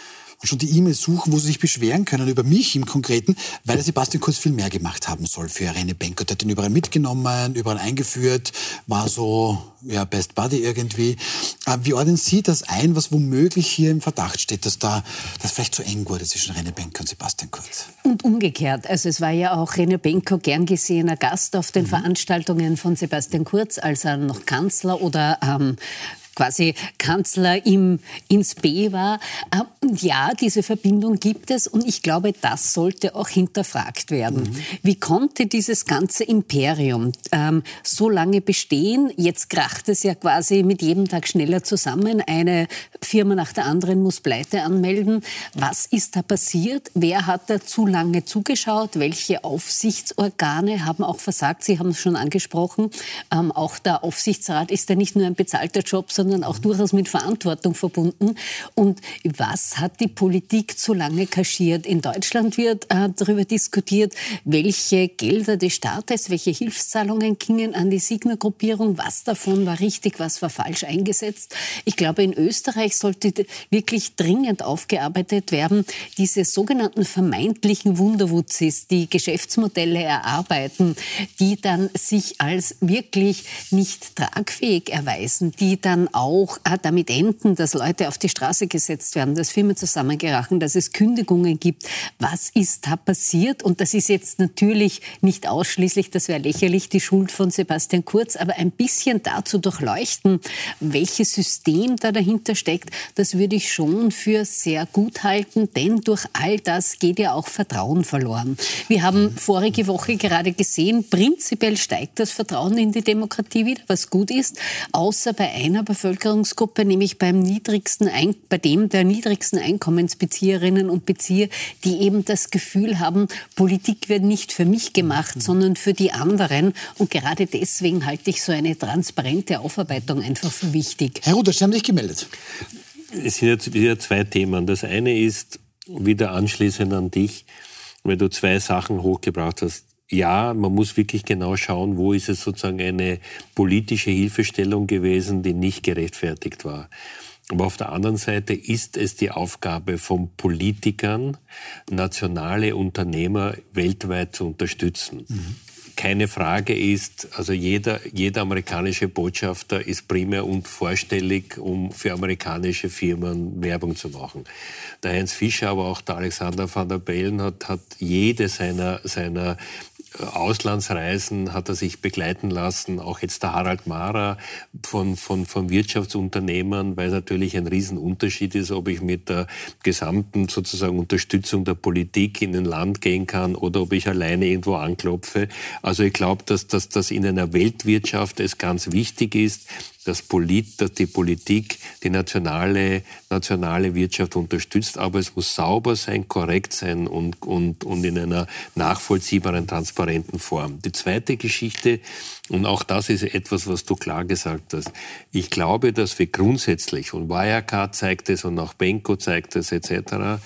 schon die E-Mails suchen, wo sie sich beschweren können über mich im Konkreten, weil der Sebastian Kurz viel mehr gemacht haben soll für René Benko. Der hat ihn überall mitgenommen, überall eingeführt, war so ja, Best Buddy irgendwie. Äh, wie ordnen Sie das ein, was womöglich hier im Verdacht steht, dass da das vielleicht zu eng wurde zwischen René Benko und Sebastian Kurz? Und umgekehrt. Also es war ja auch René Benko gern gesehener Gast auf den mhm. Veranstaltungen von Sebastian Kurz, als er noch Kanzler oder ähm, quasi Kanzler im, ins B war. Äh, und ja, diese Verbindung gibt es und ich glaube, das sollte auch hinterfragt werden. Mhm. Wie konnte dieses ganze Imperium ähm, so lange bestehen? Jetzt kracht es ja quasi mit jedem Tag schneller zusammen. Eine Firma nach der anderen muss Pleite anmelden. Was ist da passiert? Wer hat da zu lange zugeschaut? Welche Aufsichtsorgane haben auch versagt? Sie haben es schon angesprochen. Ähm, auch der Aufsichtsrat ist ja nicht nur ein bezahlter Job, sondern sondern auch durchaus mit Verantwortung verbunden. Und was hat die Politik zu lange kaschiert? In Deutschland wird äh, darüber diskutiert, welche Gelder des Staates, welche Hilfszahlungen gingen an die Signer-Gruppierung, was davon war richtig, was war falsch eingesetzt. Ich glaube, in Österreich sollte wirklich dringend aufgearbeitet werden, diese sogenannten vermeintlichen Wunderwutzis, die Geschäftsmodelle erarbeiten, die dann sich als wirklich nicht tragfähig erweisen, die dann auch äh, damit enden, dass Leute auf die Straße gesetzt werden, dass Firmen zusammengerachen, dass es Kündigungen gibt. Was ist da passiert? Und das ist jetzt natürlich nicht ausschließlich, das wäre lächerlich, die Schuld von Sebastian Kurz, aber ein bisschen dazu durchleuchten, welches System da dahinter steckt, das würde ich schon für sehr gut halten, denn durch all das geht ja auch Vertrauen verloren. Wir haben vorige Woche gerade gesehen, prinzipiell steigt das Vertrauen in die Demokratie wieder, was gut ist, außer bei einer Bevölkerung Bevölkerungsgruppe, nämlich beim niedrigsten Ein bei dem der niedrigsten Einkommensbezieherinnen und Bezieher, die eben das Gefühl haben, Politik wird nicht für mich gemacht, mhm. sondern für die anderen. Und gerade deswegen halte ich so eine transparente Aufarbeitung einfach für wichtig. Herr Rudert, Sie haben sich gemeldet. Es sind jetzt wieder zwei Themen. Das eine ist, wieder anschließend an dich, weil du zwei Sachen hochgebracht hast ja, man muss wirklich genau schauen, wo ist es sozusagen eine politische Hilfestellung gewesen, die nicht gerechtfertigt war. Aber auf der anderen Seite ist es die Aufgabe von Politikern, nationale Unternehmer weltweit zu unterstützen. Mhm. keine Frage ist, also jeder, jeder amerikanische Botschafter ist primär und vorstellig, um für amerikanische Firmen Werbung zu machen. Der Heinz Fischer, aber auch der Alexander van der Bellen hat, hat jede seiner, seiner Auslandsreisen hat er sich begleiten lassen, auch jetzt der Harald Mara von, von, von Wirtschaftsunternehmern, weil es natürlich ein Riesenunterschied ist, ob ich mit der gesamten sozusagen Unterstützung der Politik in ein Land gehen kann oder ob ich alleine irgendwo anklopfe. Also ich glaube, dass, dass, dass in einer Weltwirtschaft es ganz wichtig ist, dass, Polit, dass die Politik die nationale, nationale Wirtschaft unterstützt, aber es muss sauber sein, korrekt sein und, und, und in einer nachvollziehbaren, transparenten Form. Die zweite Geschichte, und auch das ist etwas, was du klar gesagt hast, ich glaube, dass wir grundsätzlich, und Wirecard zeigt es und auch Benko zeigt es etc.,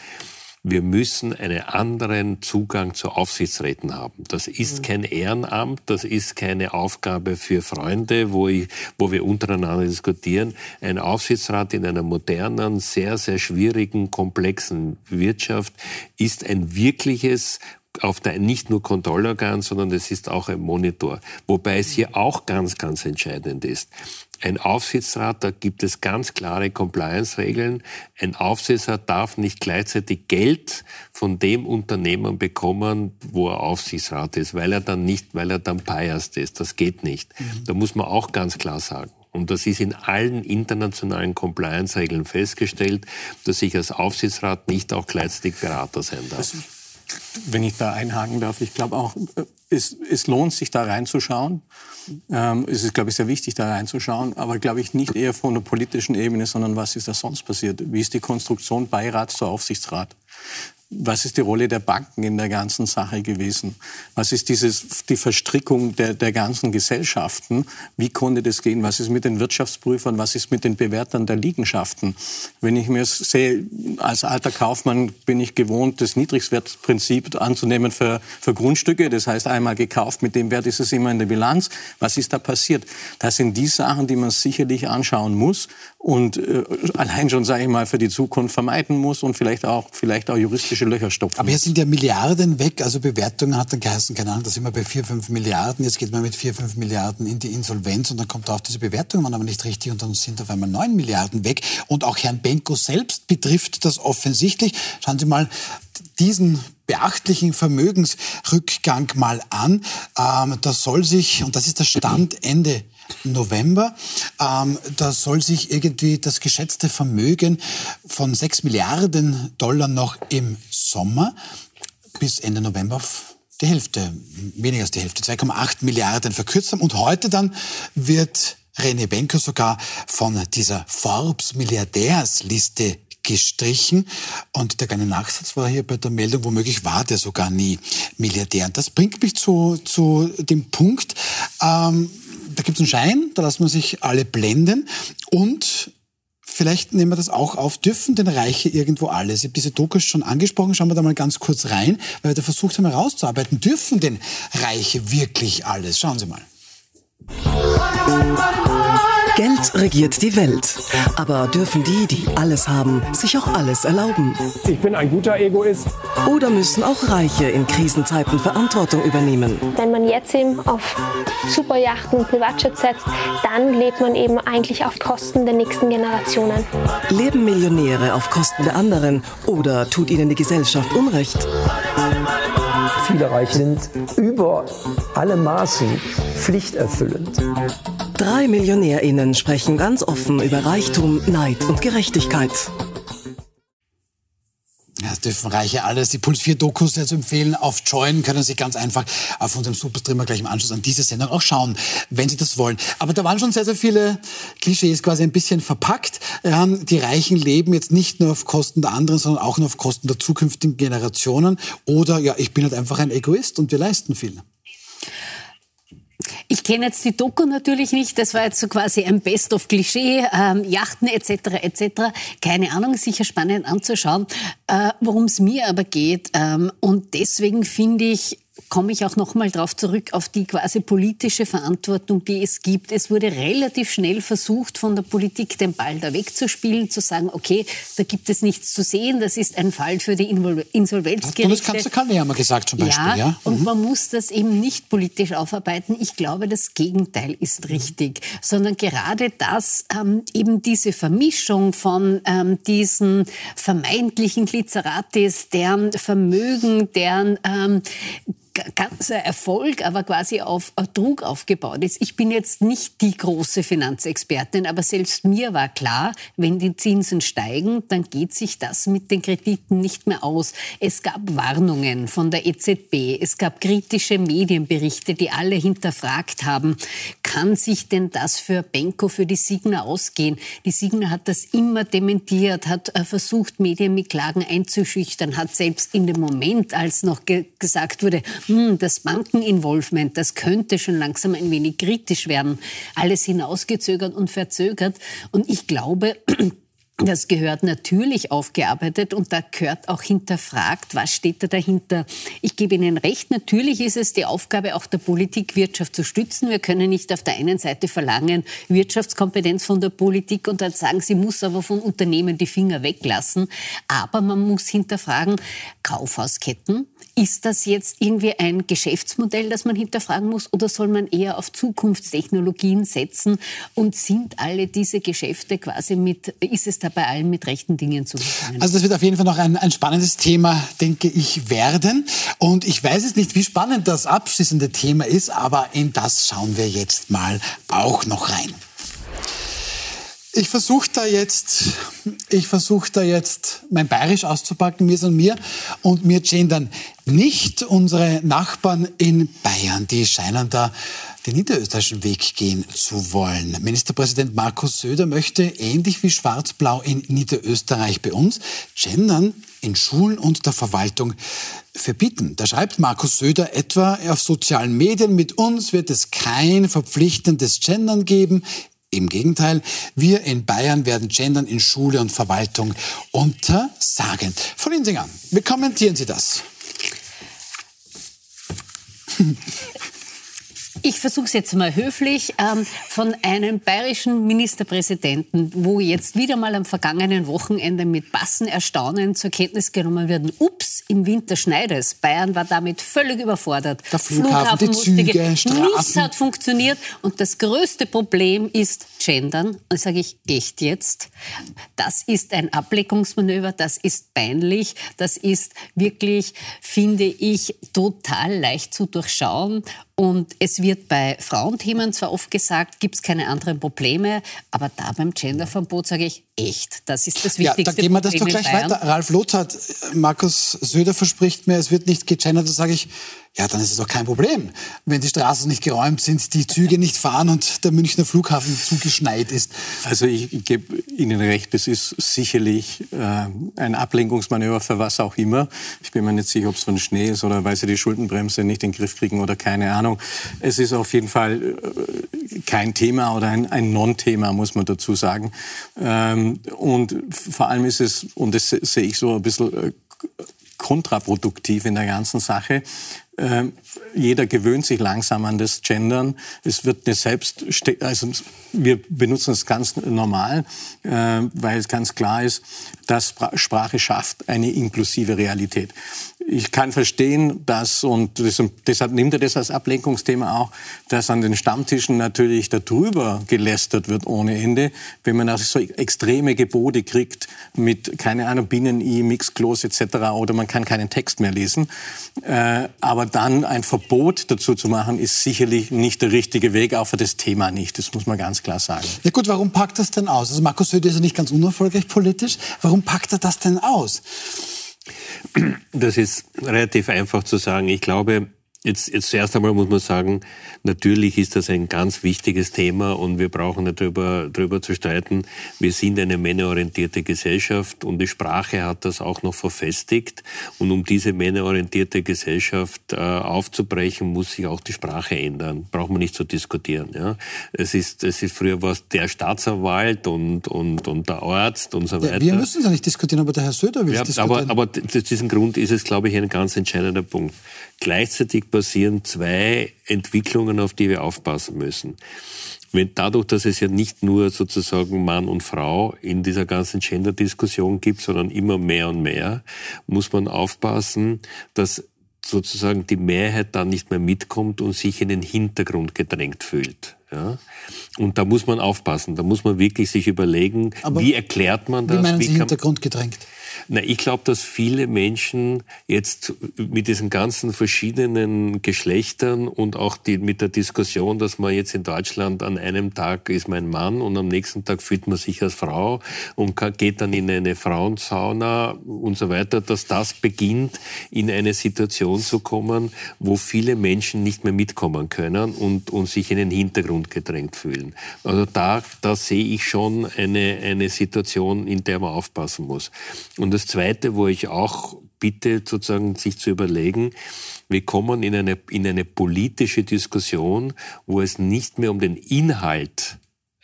wir müssen einen anderen Zugang zu Aufsichtsräten haben. Das ist mhm. kein Ehrenamt, das ist keine Aufgabe für Freunde, wo, ich, wo wir untereinander diskutieren. Ein Aufsichtsrat in einer modernen, sehr, sehr schwierigen, komplexen Wirtschaft ist ein wirkliches auf der nicht nur Kontrollorgan, sondern es ist auch ein Monitor. Wobei es hier auch ganz, ganz entscheidend ist. Ein Aufsichtsrat, da gibt es ganz klare Compliance-Regeln. Ein Aufsichtsrat darf nicht gleichzeitig Geld von dem Unternehmen bekommen, wo er Aufsichtsrat ist, weil er dann nicht, weil er dann biased ist. Das geht nicht. Mhm. Da muss man auch ganz klar sagen. Und das ist in allen internationalen Compliance-Regeln festgestellt, dass ich als Aufsichtsrat nicht auch gleichzeitig Berater sein darf. Wenn ich da einhaken darf, ich glaube auch, äh, es, es lohnt sich da reinzuschauen. Ähm, es ist, glaube ich, sehr wichtig, da reinzuschauen, aber glaube ich nicht eher von der politischen Ebene, sondern was ist da sonst passiert? Wie ist die Konstruktion Beirat zu Aufsichtsrat? Was ist die Rolle der Banken in der ganzen Sache gewesen? Was ist dieses, die Verstrickung der, der ganzen Gesellschaften? Wie konnte das gehen? Was ist mit den Wirtschaftsprüfern? Was ist mit den Bewertern der Liegenschaften? Wenn ich mir sehe, als alter Kaufmann bin ich gewohnt, das Niedrigwertprinzip anzunehmen für, für Grundstücke. Das heißt, einmal gekauft, mit dem Wert ist es immer in der Bilanz. Was ist da passiert? Das sind die Sachen, die man sicherlich anschauen muss und äh, allein schon, sage ich mal, für die Zukunft vermeiden muss und vielleicht auch, vielleicht auch juristische Löcher stopfen Aber hier sind ja Milliarden weg, also Bewertungen hat dann geheißen, keine Ahnung, da sind wir bei 4, 5 Milliarden, jetzt geht man mit 4, 5 Milliarden in die Insolvenz und dann kommt auf diese Bewertungen man aber nicht richtig und dann sind auf einmal 9 Milliarden weg und auch Herrn Benko selbst betrifft das offensichtlich. Schauen Sie mal diesen beachtlichen Vermögensrückgang mal an. Ähm, das soll sich, und das ist der Stand Ende November. Ähm, da soll sich irgendwie das geschätzte Vermögen von 6 Milliarden Dollar noch im Sommer bis Ende November auf die Hälfte, weniger als die Hälfte, 2,8 Milliarden verkürzt haben. Und heute dann wird René Benko sogar von dieser Forbes-Milliardärsliste gestrichen. Und der kleine Nachsatz war hier bei der Meldung, womöglich war der sogar nie Milliardär. Und das bringt mich zu, zu dem Punkt, ähm, da gibt es einen Schein, da lassen wir sich alle blenden und Vielleicht nehmen wir das auch auf. Dürfen denn Reiche irgendwo alles? Ich habe diese Dokus schon angesprochen. Schauen wir da mal ganz kurz rein, weil wir da versucht haben herauszuarbeiten. Dürfen denn Reiche wirklich alles? Schauen Sie mal. Geld regiert die Welt. Aber dürfen die, die alles haben, sich auch alles erlauben? Ich bin ein guter Egoist. Oder müssen auch Reiche in Krisenzeiten Verantwortung übernehmen? Wenn man jetzt eben auf Superjachten, Privatjets setzt, dann lebt man eben eigentlich auf Kosten der nächsten Generationen. Leben Millionäre auf Kosten der anderen oder tut ihnen die Gesellschaft Unrecht? Viele Reiche sind über alle Maßen pflichterfüllend. Drei MillionärInnen sprechen ganz offen über Reichtum, Neid und Gerechtigkeit. Ja, das dürfen Reiche alles. Die Puls 4 Dokus zu empfehlen. Auf Join können Sie ganz einfach auf unserem Superstreamer gleich im Anschluss an diese Sendung auch schauen, wenn Sie das wollen. Aber da waren schon sehr, sehr viele Klischees quasi ein bisschen verpackt. Ähm, die Reichen leben jetzt nicht nur auf Kosten der anderen, sondern auch nur auf Kosten der zukünftigen Generationen. Oder ja, ich bin halt einfach ein Egoist und wir leisten viel. Ich kenne jetzt die Doku natürlich nicht. Das war jetzt so quasi ein Best-of-Klischee, ähm, Yachten etc. etc. Keine Ahnung, sicher spannend anzuschauen. Äh, Worum es mir aber geht ähm, und deswegen finde ich komme ich auch noch mal darauf zurück, auf die quasi politische Verantwortung, die es gibt. Es wurde relativ schnell versucht, von der Politik den Ball da wegzuspielen, zu sagen, okay, da gibt es nichts zu sehen, das ist ein Fall für die Insolvenzgerichte. Bundeskanzler Kalle haben wir gesagt zum Beispiel. Ja, ja. und mhm. man muss das eben nicht politisch aufarbeiten. Ich glaube, das Gegenteil ist richtig, sondern gerade das, ähm, eben diese Vermischung von ähm, diesen vermeintlichen Glitzeratis, deren Vermögen, deren ähm, ganzer Erfolg aber quasi auf Druck aufgebaut ist. Ich bin jetzt nicht die große Finanzexpertin, aber selbst mir war klar, wenn die Zinsen steigen, dann geht sich das mit den Krediten nicht mehr aus. Es gab Warnungen von der EZB, es gab kritische Medienberichte, die alle hinterfragt haben, kann sich denn das für Benko, für die Signa ausgehen? Die Signa hat das immer dementiert, hat äh, versucht, Medien mit Klagen einzuschüchtern, hat selbst in dem Moment, als noch ge gesagt wurde, hm, das Bankeninvolvement, das könnte schon langsam ein wenig kritisch werden, alles hinausgezögert und verzögert. Und ich glaube, das gehört natürlich aufgearbeitet und da gehört auch hinterfragt, was steht da dahinter. Ich gebe Ihnen recht, natürlich ist es die Aufgabe auch der Politik, Wirtschaft zu stützen. Wir können nicht auf der einen Seite verlangen, Wirtschaftskompetenz von der Politik und dann sagen, sie muss aber von Unternehmen die Finger weglassen. Aber man muss hinterfragen, Kaufhausketten, ist das jetzt irgendwie ein Geschäftsmodell, das man hinterfragen muss oder soll man eher auf Zukunftstechnologien setzen und sind alle diese Geschäfte quasi mit, ist es da bei allen mit rechten Dingen zugegangen. Also das wird auf jeden Fall noch ein, ein spannendes Thema, denke ich, werden. Und ich weiß jetzt nicht, wie spannend das abschließende Thema ist, aber in das schauen wir jetzt mal auch noch rein. Ich versuche da jetzt, ich versuche da jetzt mein Bayerisch auszupacken, mir und mir und mir gendern nicht unsere Nachbarn in Bayern, die scheinen da den niederösterreichischen Weg gehen zu wollen. Ministerpräsident Markus Söder möchte ähnlich wie Schwarz-Blau in Niederösterreich bei uns gendern in Schulen und der Verwaltung verbieten. Da schreibt Markus Söder etwa auf sozialen Medien, mit uns wird es kein verpflichtendes Gendern geben. Im Gegenteil, wir in Bayern werden Gendern in Schule und Verwaltung untersagen. Frau Linsinger, wie kommentieren Sie das? Ich versuche es jetzt mal höflich. Ähm, von einem bayerischen Ministerpräsidenten, wo jetzt wieder mal am vergangenen Wochenende mit Bassen Erstaunen zur Kenntnis genommen wird, ups, im Winter schneit es. Bayern war damit völlig überfordert. Der Flughafen, Flughafen die Züge, Straßen. Nichts hat funktioniert. Und das größte Problem ist Gendern. Und sage ich, echt jetzt? Das ist ein Ableckungsmanöver, das ist peinlich, das ist wirklich, finde ich, total leicht zu durchschauen. Und es wird bei Frauenthemen zwar oft gesagt, gibt es keine anderen Probleme, aber da beim Genderverbot sage ich, echt, das ist das Wichtigste. Ja, da gehen wir das doch gleich weiter. Ralf Lothar, Markus Söder verspricht mir, es wird nicht gegendert, da sage ich, ja, dann ist es doch kein Problem, wenn die Straßen nicht geräumt sind, die Züge nicht fahren und der Münchner Flughafen zugeschneit ist. Also ich, gebe Ihnen recht, es ist sicherlich äh, ein Ablenkungsmanöver für was auch immer. Ich bin mir nicht sicher, ob es von Schnee ist oder weil sie die Schuldenbremse nicht in den Griff kriegen oder keine Ahnung. Es ist auf jeden Fall äh, kein Thema oder ein, ein Non-Thema, muss man dazu sagen. Ähm, und vor allem ist es, und das sehe ich so ein bisschen äh, kontraproduktiv in der ganzen Sache. Ähm, jeder gewöhnt sich langsam an das Gendern. Es wird eine Selbst, also wir benutzen es ganz normal, äh, weil es ganz klar ist, dass Sprache schafft eine inklusive Realität ich kann verstehen, dass, und deshalb nimmt er das als Ablenkungsthema auch, dass an den Stammtischen natürlich darüber gelästert wird ohne Ende, wenn man also so extreme Gebote kriegt mit, keine Ahnung, Binnen-I, Mixklos etc. oder man kann keinen Text mehr lesen. Äh, aber dann ein Verbot dazu zu machen, ist sicherlich nicht der richtige Weg, auch für das Thema nicht. Das muss man ganz klar sagen. Ja gut, warum packt das denn aus? Also Markus Söder ist ja nicht ganz unerfolgreich politisch. Warum packt er das denn aus? Das ist relativ einfach zu sagen. Ich glaube, Jetzt, jetzt zuerst einmal muss man sagen, natürlich ist das ein ganz wichtiges Thema und wir brauchen nicht darüber, darüber zu streiten. Wir sind eine männerorientierte Gesellschaft und die Sprache hat das auch noch verfestigt. Und um diese männerorientierte Gesellschaft äh, aufzubrechen, muss sich auch die Sprache ändern. Braucht man nicht zu diskutieren. Ja? Es, ist, es ist früher was der Staatsanwalt und, und, und der Arzt und so weiter. Ja, wir müssen es ja nicht diskutieren, aber der Herr Söder will ja, es diskutieren. Aber, aber diesen Grund ist es, glaube ich, ein ganz entscheidender Punkt. Gleichzeitig passieren zwei Entwicklungen, auf die wir aufpassen müssen. Wenn dadurch, dass es ja nicht nur sozusagen Mann und Frau in dieser ganzen Gender-Diskussion gibt, sondern immer mehr und mehr, muss man aufpassen, dass sozusagen die Mehrheit dann nicht mehr mitkommt und sich in den Hintergrund gedrängt fühlt. Ja? Und da muss man aufpassen, da muss man wirklich sich überlegen, Aber wie erklärt man das? Wie meinen Sie Hintergrund gedrängt? Na, ich glaube, dass viele Menschen jetzt mit diesen ganzen verschiedenen Geschlechtern und auch die, mit der Diskussion, dass man jetzt in Deutschland an einem Tag ist mein Mann und am nächsten Tag fühlt man sich als Frau und geht dann in eine Frauensauna und so weiter, dass das beginnt, in eine Situation zu kommen, wo viele Menschen nicht mehr mitkommen können und, und sich in den Hintergrund gedrängt fühlen. Also da, da sehe ich schon eine, eine Situation, in der man aufpassen muss. Und das Zweite, wo ich auch bitte, sozusagen sich zu überlegen, wir kommen in eine, in eine politische Diskussion, wo es nicht mehr um den Inhalt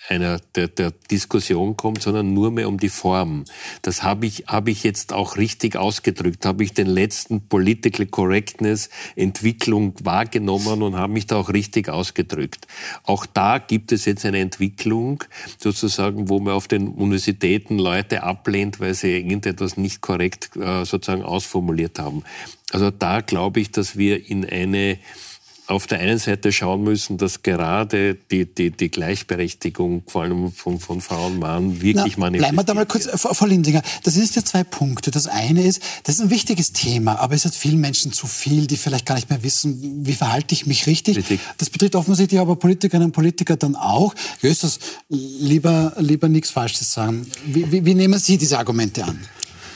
einer der, der Diskussion kommt, sondern nur mehr um die Form. Das habe ich, habe ich jetzt auch richtig ausgedrückt, habe ich den letzten Political Correctness Entwicklung wahrgenommen und habe mich da auch richtig ausgedrückt. Auch da gibt es jetzt eine Entwicklung, sozusagen, wo man auf den Universitäten Leute ablehnt, weil sie irgendetwas nicht korrekt äh, sozusagen ausformuliert haben. Also da glaube ich, dass wir in eine auf der einen Seite schauen müssen, dass gerade die, die, die Gleichberechtigung vor allem von, von Frauen und Mann wirklich Na, Bleiben wir da mal kurz, Frau Lindinger, das sind ja zwei Punkte. Das eine ist, das ist ein wichtiges Thema, aber es hat vielen Menschen zu viel, die vielleicht gar nicht mehr wissen, wie verhalte ich mich richtig. richtig. Das betrifft offensichtlich aber Politikerinnen und Politiker dann auch. Justus, lieber, lieber nichts Falsches sagen. Wie, wie, wie nehmen Sie diese Argumente an?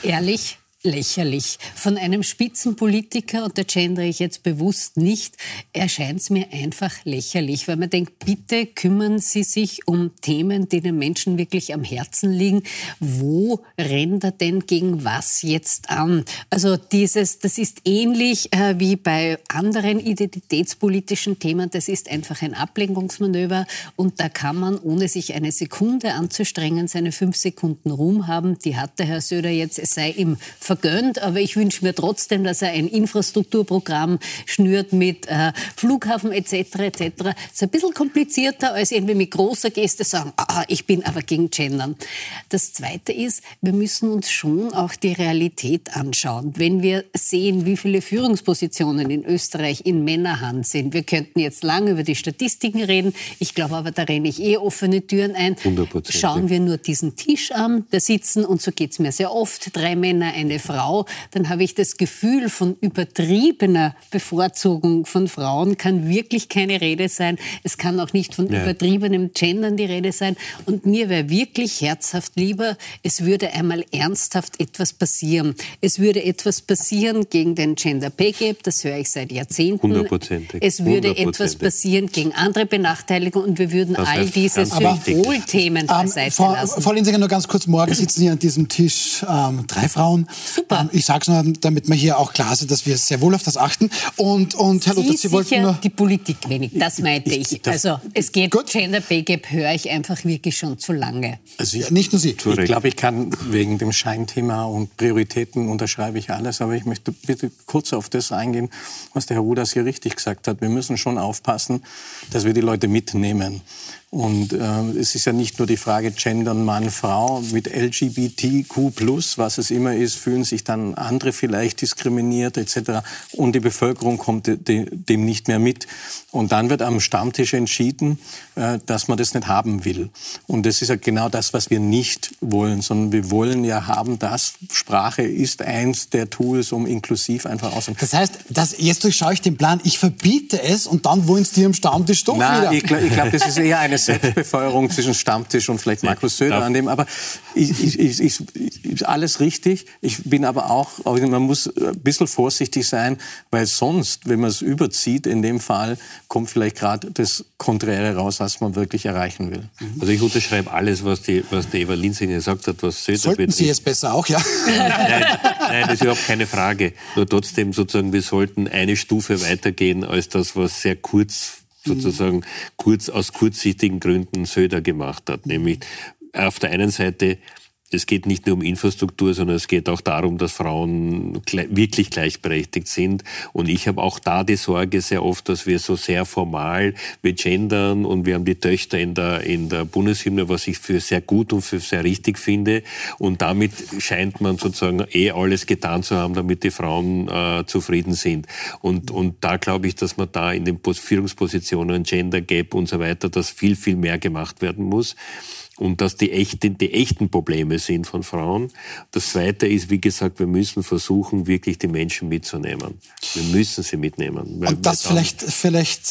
Ehrlich, lächerlich. Von einem Spitzenpolitiker, und da gendere ich jetzt bewusst nicht, erscheint es mir einfach lächerlich, weil man denkt, bitte kümmern Sie sich um Themen, die den Menschen wirklich am Herzen liegen. Wo rennt er denn gegen was jetzt an? Also dieses, das ist ähnlich äh, wie bei anderen identitätspolitischen Themen. Das ist einfach ein Ablenkungsmanöver und da kann man, ohne sich eine Sekunde anzustrengen, seine fünf Sekunden Ruhm haben. Die hat der Herr Söder jetzt, es sei ihm vergönnt, aber ich wünsche mir trotzdem, dass er ein Infrastrukturprogramm schnürt mit äh, Flughafen etc. etc. Ist ein bisschen komplizierter als irgendwie mit großer Geste sagen, ah, ich bin aber gegen Gendern. Das Zweite ist, wir müssen uns schon auch die Realität anschauen. Wenn wir sehen, wie viele Führungspositionen in Österreich in Männerhand sind, wir könnten jetzt lange über die Statistiken reden. Ich glaube aber, da renne ich eh offene Türen ein. 100%. Schauen wir nur diesen Tisch an, da sitzen, und so geht es mir sehr oft, drei Männer, eine Frau, dann habe ich das Gefühl von übertriebener Bevorzugung von Frauen kann wirklich keine Rede sein. Es kann auch nicht von ja. übertriebenem Gendern die Rede sein. Und mir wäre wirklich herzhaft lieber, es würde einmal ernsthaft etwas passieren. Es würde etwas passieren gegen den Gender Pay Gap, das höre ich seit Jahrzehnten. Hundertprozentig. Es würde etwas passieren gegen andere Benachteiligungen und wir würden das all diese Symbolthemen beiseite ähm, Frau, lassen. Frau Linsinger, nur ganz kurz, morgen sitzen hier an diesem Tisch ähm, drei Frauen. Super. Ähm, ich sage es nur, damit wir hier auch klar sind, dass wir sehr wohl auf das achten. Und, und Herr Luther, Sie, Sie wollten nur... die Politik wenig, das meinte ich. ich. Also es geht, Gut. Gender Pay Gap höre ich einfach wirklich schon zu lange. Also ich, nicht nur Sie. Ich glaube, ich kann wegen dem Scheinthema und Prioritäten unterschreibe ich alles, aber ich möchte bitte kurz auf das eingehen, was der Herr Ruders hier richtig gesagt hat. Wir müssen schon aufpassen, dass wir die Leute mitnehmen. Und äh, es ist ja nicht nur die Frage Gendern Mann, Frau. Mit LGBTQ+, was es immer ist, fühlen sich dann andere vielleicht diskriminiert etc. Und die Bevölkerung kommt de dem nicht mehr mit. Und dann wird am Stammtisch entschieden, äh, dass man das nicht haben will. Und das ist ja genau das, was wir nicht wollen, sondern wir wollen ja haben, dass Sprache ist eins der Tools, um inklusiv einfach aussehen. Das heißt, das, jetzt durchschaue ich den Plan, ich verbiete es und dann wollen es die am Stammtisch doch Na, wieder. Ich glaube, glaub, das ist eher eine Selbstbefeuerung zwischen Stammtisch und vielleicht Markus Söder an dem. Aber ich, ich, ich, ich, alles richtig. Ich bin aber auch, man muss ein bisschen vorsichtig sein, weil sonst, wenn man es überzieht, in dem Fall kommt vielleicht gerade das Konträre raus, was man wirklich erreichen will. Also ich unterschreibe alles, was die, was die Eva Linsinger gesagt hat, was Söder Sollten betrifft. Sie jetzt besser auch, ja? nein, nein, das ist überhaupt keine Frage. Nur trotzdem sozusagen, wir sollten eine Stufe weitergehen als das, was sehr kurz sozusagen kurz, aus kurzsichtigen Gründen Söder gemacht hat. Nämlich auf der einen Seite es geht nicht nur um Infrastruktur, sondern es geht auch darum, dass Frauen wirklich gleichberechtigt sind. Und ich habe auch da die Sorge sehr oft, dass wir so sehr formal, wir gendern und wir haben die Töchter in der, in der Bundeshymne, was ich für sehr gut und für sehr richtig finde. Und damit scheint man sozusagen eh alles getan zu haben, damit die Frauen äh, zufrieden sind. Und, und da glaube ich, dass man da in den Führungspositionen, Gender Gap und so weiter, dass viel, viel mehr gemacht werden muss und dass die echten, die echten Probleme sind von Frauen. Das Zweite ist, wie gesagt, wir müssen versuchen, wirklich die Menschen mitzunehmen. Wir müssen sie mitnehmen. Und das vielleicht, vielleicht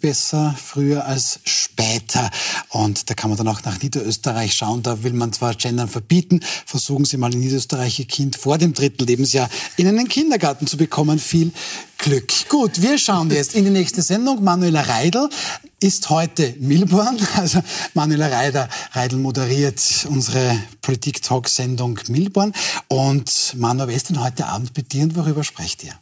besser früher als später. Und da kann man dann auch nach Niederösterreich schauen. Da will man zwar Gendern verbieten. Versuchen Sie mal in Niederösterreich Ihr Kind vor dem dritten Lebensjahr in einen Kindergarten zu bekommen. Viel Glück. Gut, wir schauen jetzt in die nächste Sendung. Manuela Reidel ist heute Milborn. Also Manuela Reidel, Reidel moderiert unsere Politik-Talk-Sendung Milborn. Und Manuel, denn heute Abend und worüber sprecht ihr?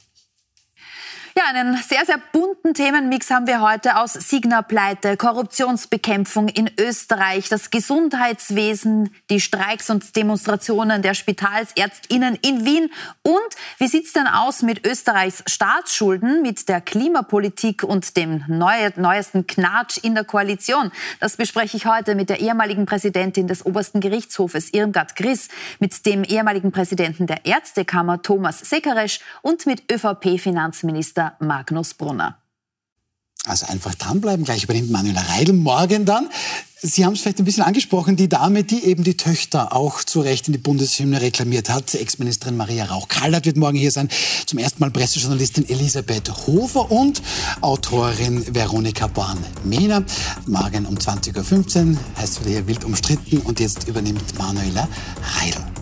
Ja, einen sehr, sehr bunten Themenmix haben wir heute aus Signa-Pleite, Korruptionsbekämpfung in Österreich, das Gesundheitswesen, die Streiks und Demonstrationen der Spitalsärztinnen in Wien und wie sieht's denn aus mit Österreichs Staatsschulden, mit der Klimapolitik und dem neue, neuesten Knatsch in der Koalition? Das bespreche ich heute mit der ehemaligen Präsidentin des obersten Gerichtshofes, Irmgard Griss, mit dem ehemaligen Präsidenten der Ärztekammer, Thomas Sekeresch und mit ÖVP-Finanzminister Magnus Brunner. Also einfach dranbleiben, gleich übernimmt Manuela Reidel morgen dann. Sie haben es vielleicht ein bisschen angesprochen, die Dame, die eben die Töchter auch zu Recht in die Bundeshymne reklamiert hat. Ex-Ministerin Maria Rauch-Kallert wird morgen hier sein. Zum ersten Mal Pressejournalistin Elisabeth Hofer und Autorin Veronika Born-Mehner. Morgen um 20.15 Uhr heißt wieder hier wild umstritten und jetzt übernimmt Manuela Reidel.